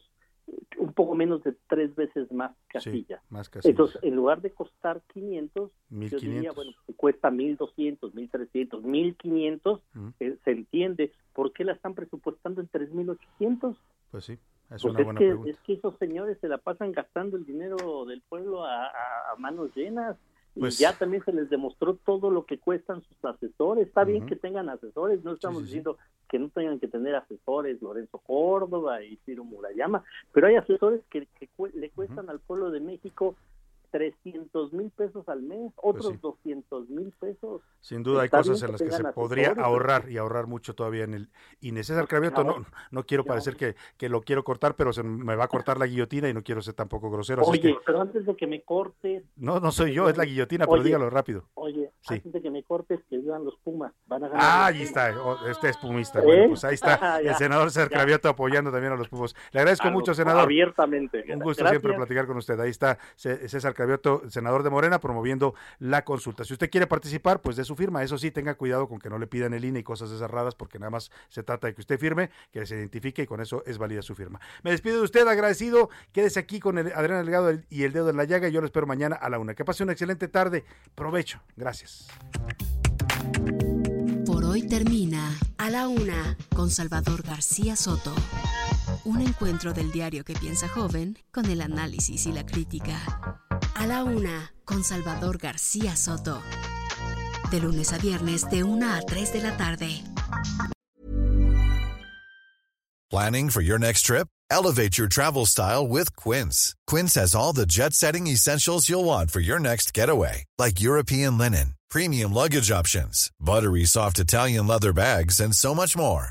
un poco menos de tres veces más casillas. Entonces, en lugar de costar 500, yo diría, bueno, cuesta 1200, 1300, 1500, eh, se entiende. ¿Por qué la están presupuestando en 3800? Pues sí. Es, pues una buena que, pregunta. es que esos señores se la pasan gastando el dinero del pueblo a, a manos llenas. Pues, y ya también se les demostró todo lo que cuestan sus asesores. Está bien que tengan asesores, no estamos diciendo que no tengan que tener asesores Lorenzo Córdoba y Ciro Murayama, pero hay asesores que, le cuestan al pueblo de México 300 mil pesos al mes, Pues otros 200 mil pesos. Sin duda hay cosas en las que se podría ahorrar y ahorrar mucho todavía en el INE. César Cravioto, no, no quiero parecer que, que lo quiero cortar, pero se me va a cortar la guillotina y no quiero ser tampoco grosero. así Oye, que- pero antes de que me cortes, no, no soy yo, es la guillotina, pero dígalo rápido. oye, Sí. antes de que me cortes, que vivan los Pumas, van a ganar. Ah, ahí está, oh, este es pumista. ¿Eh? Bueno, pues ahí está Ah, el senador César. Cravioto apoyando también a los Pumas. Le agradezco A mucho, los- senador. abiertamente. Un gusto Gracias. siempre platicar con usted. Ahí está César Cravioto, senador de Morena, promoviendo la consulta. Si usted quiere participar, pues de su firma. Eso sí, tenga cuidado con que no le pidan el INE y cosas raras, porque nada más se trata de que usted firme, que se identifique y con eso es válida su firma. Me despido de usted, agradecido. Quédese aquí con el Adrián Delgado y el dedo en la llaga. y Yo lo espero mañana a la una. Que pase una excelente tarde. Provecho. Gracias. Por hoy termina A la Una con Salvador García Soto. Un encuentro del diario que piensa joven con el análisis y la crítica. A la Una con Salvador García Soto. De lunes a viernes de 1 a 3 de la tarde. Planning for your next trip? Elevate your travel style with Quince. Quince has all the jet setting essentials you'll want for your next getaway, like European linen, premium luggage options, buttery soft Italian leather bags, and so much more.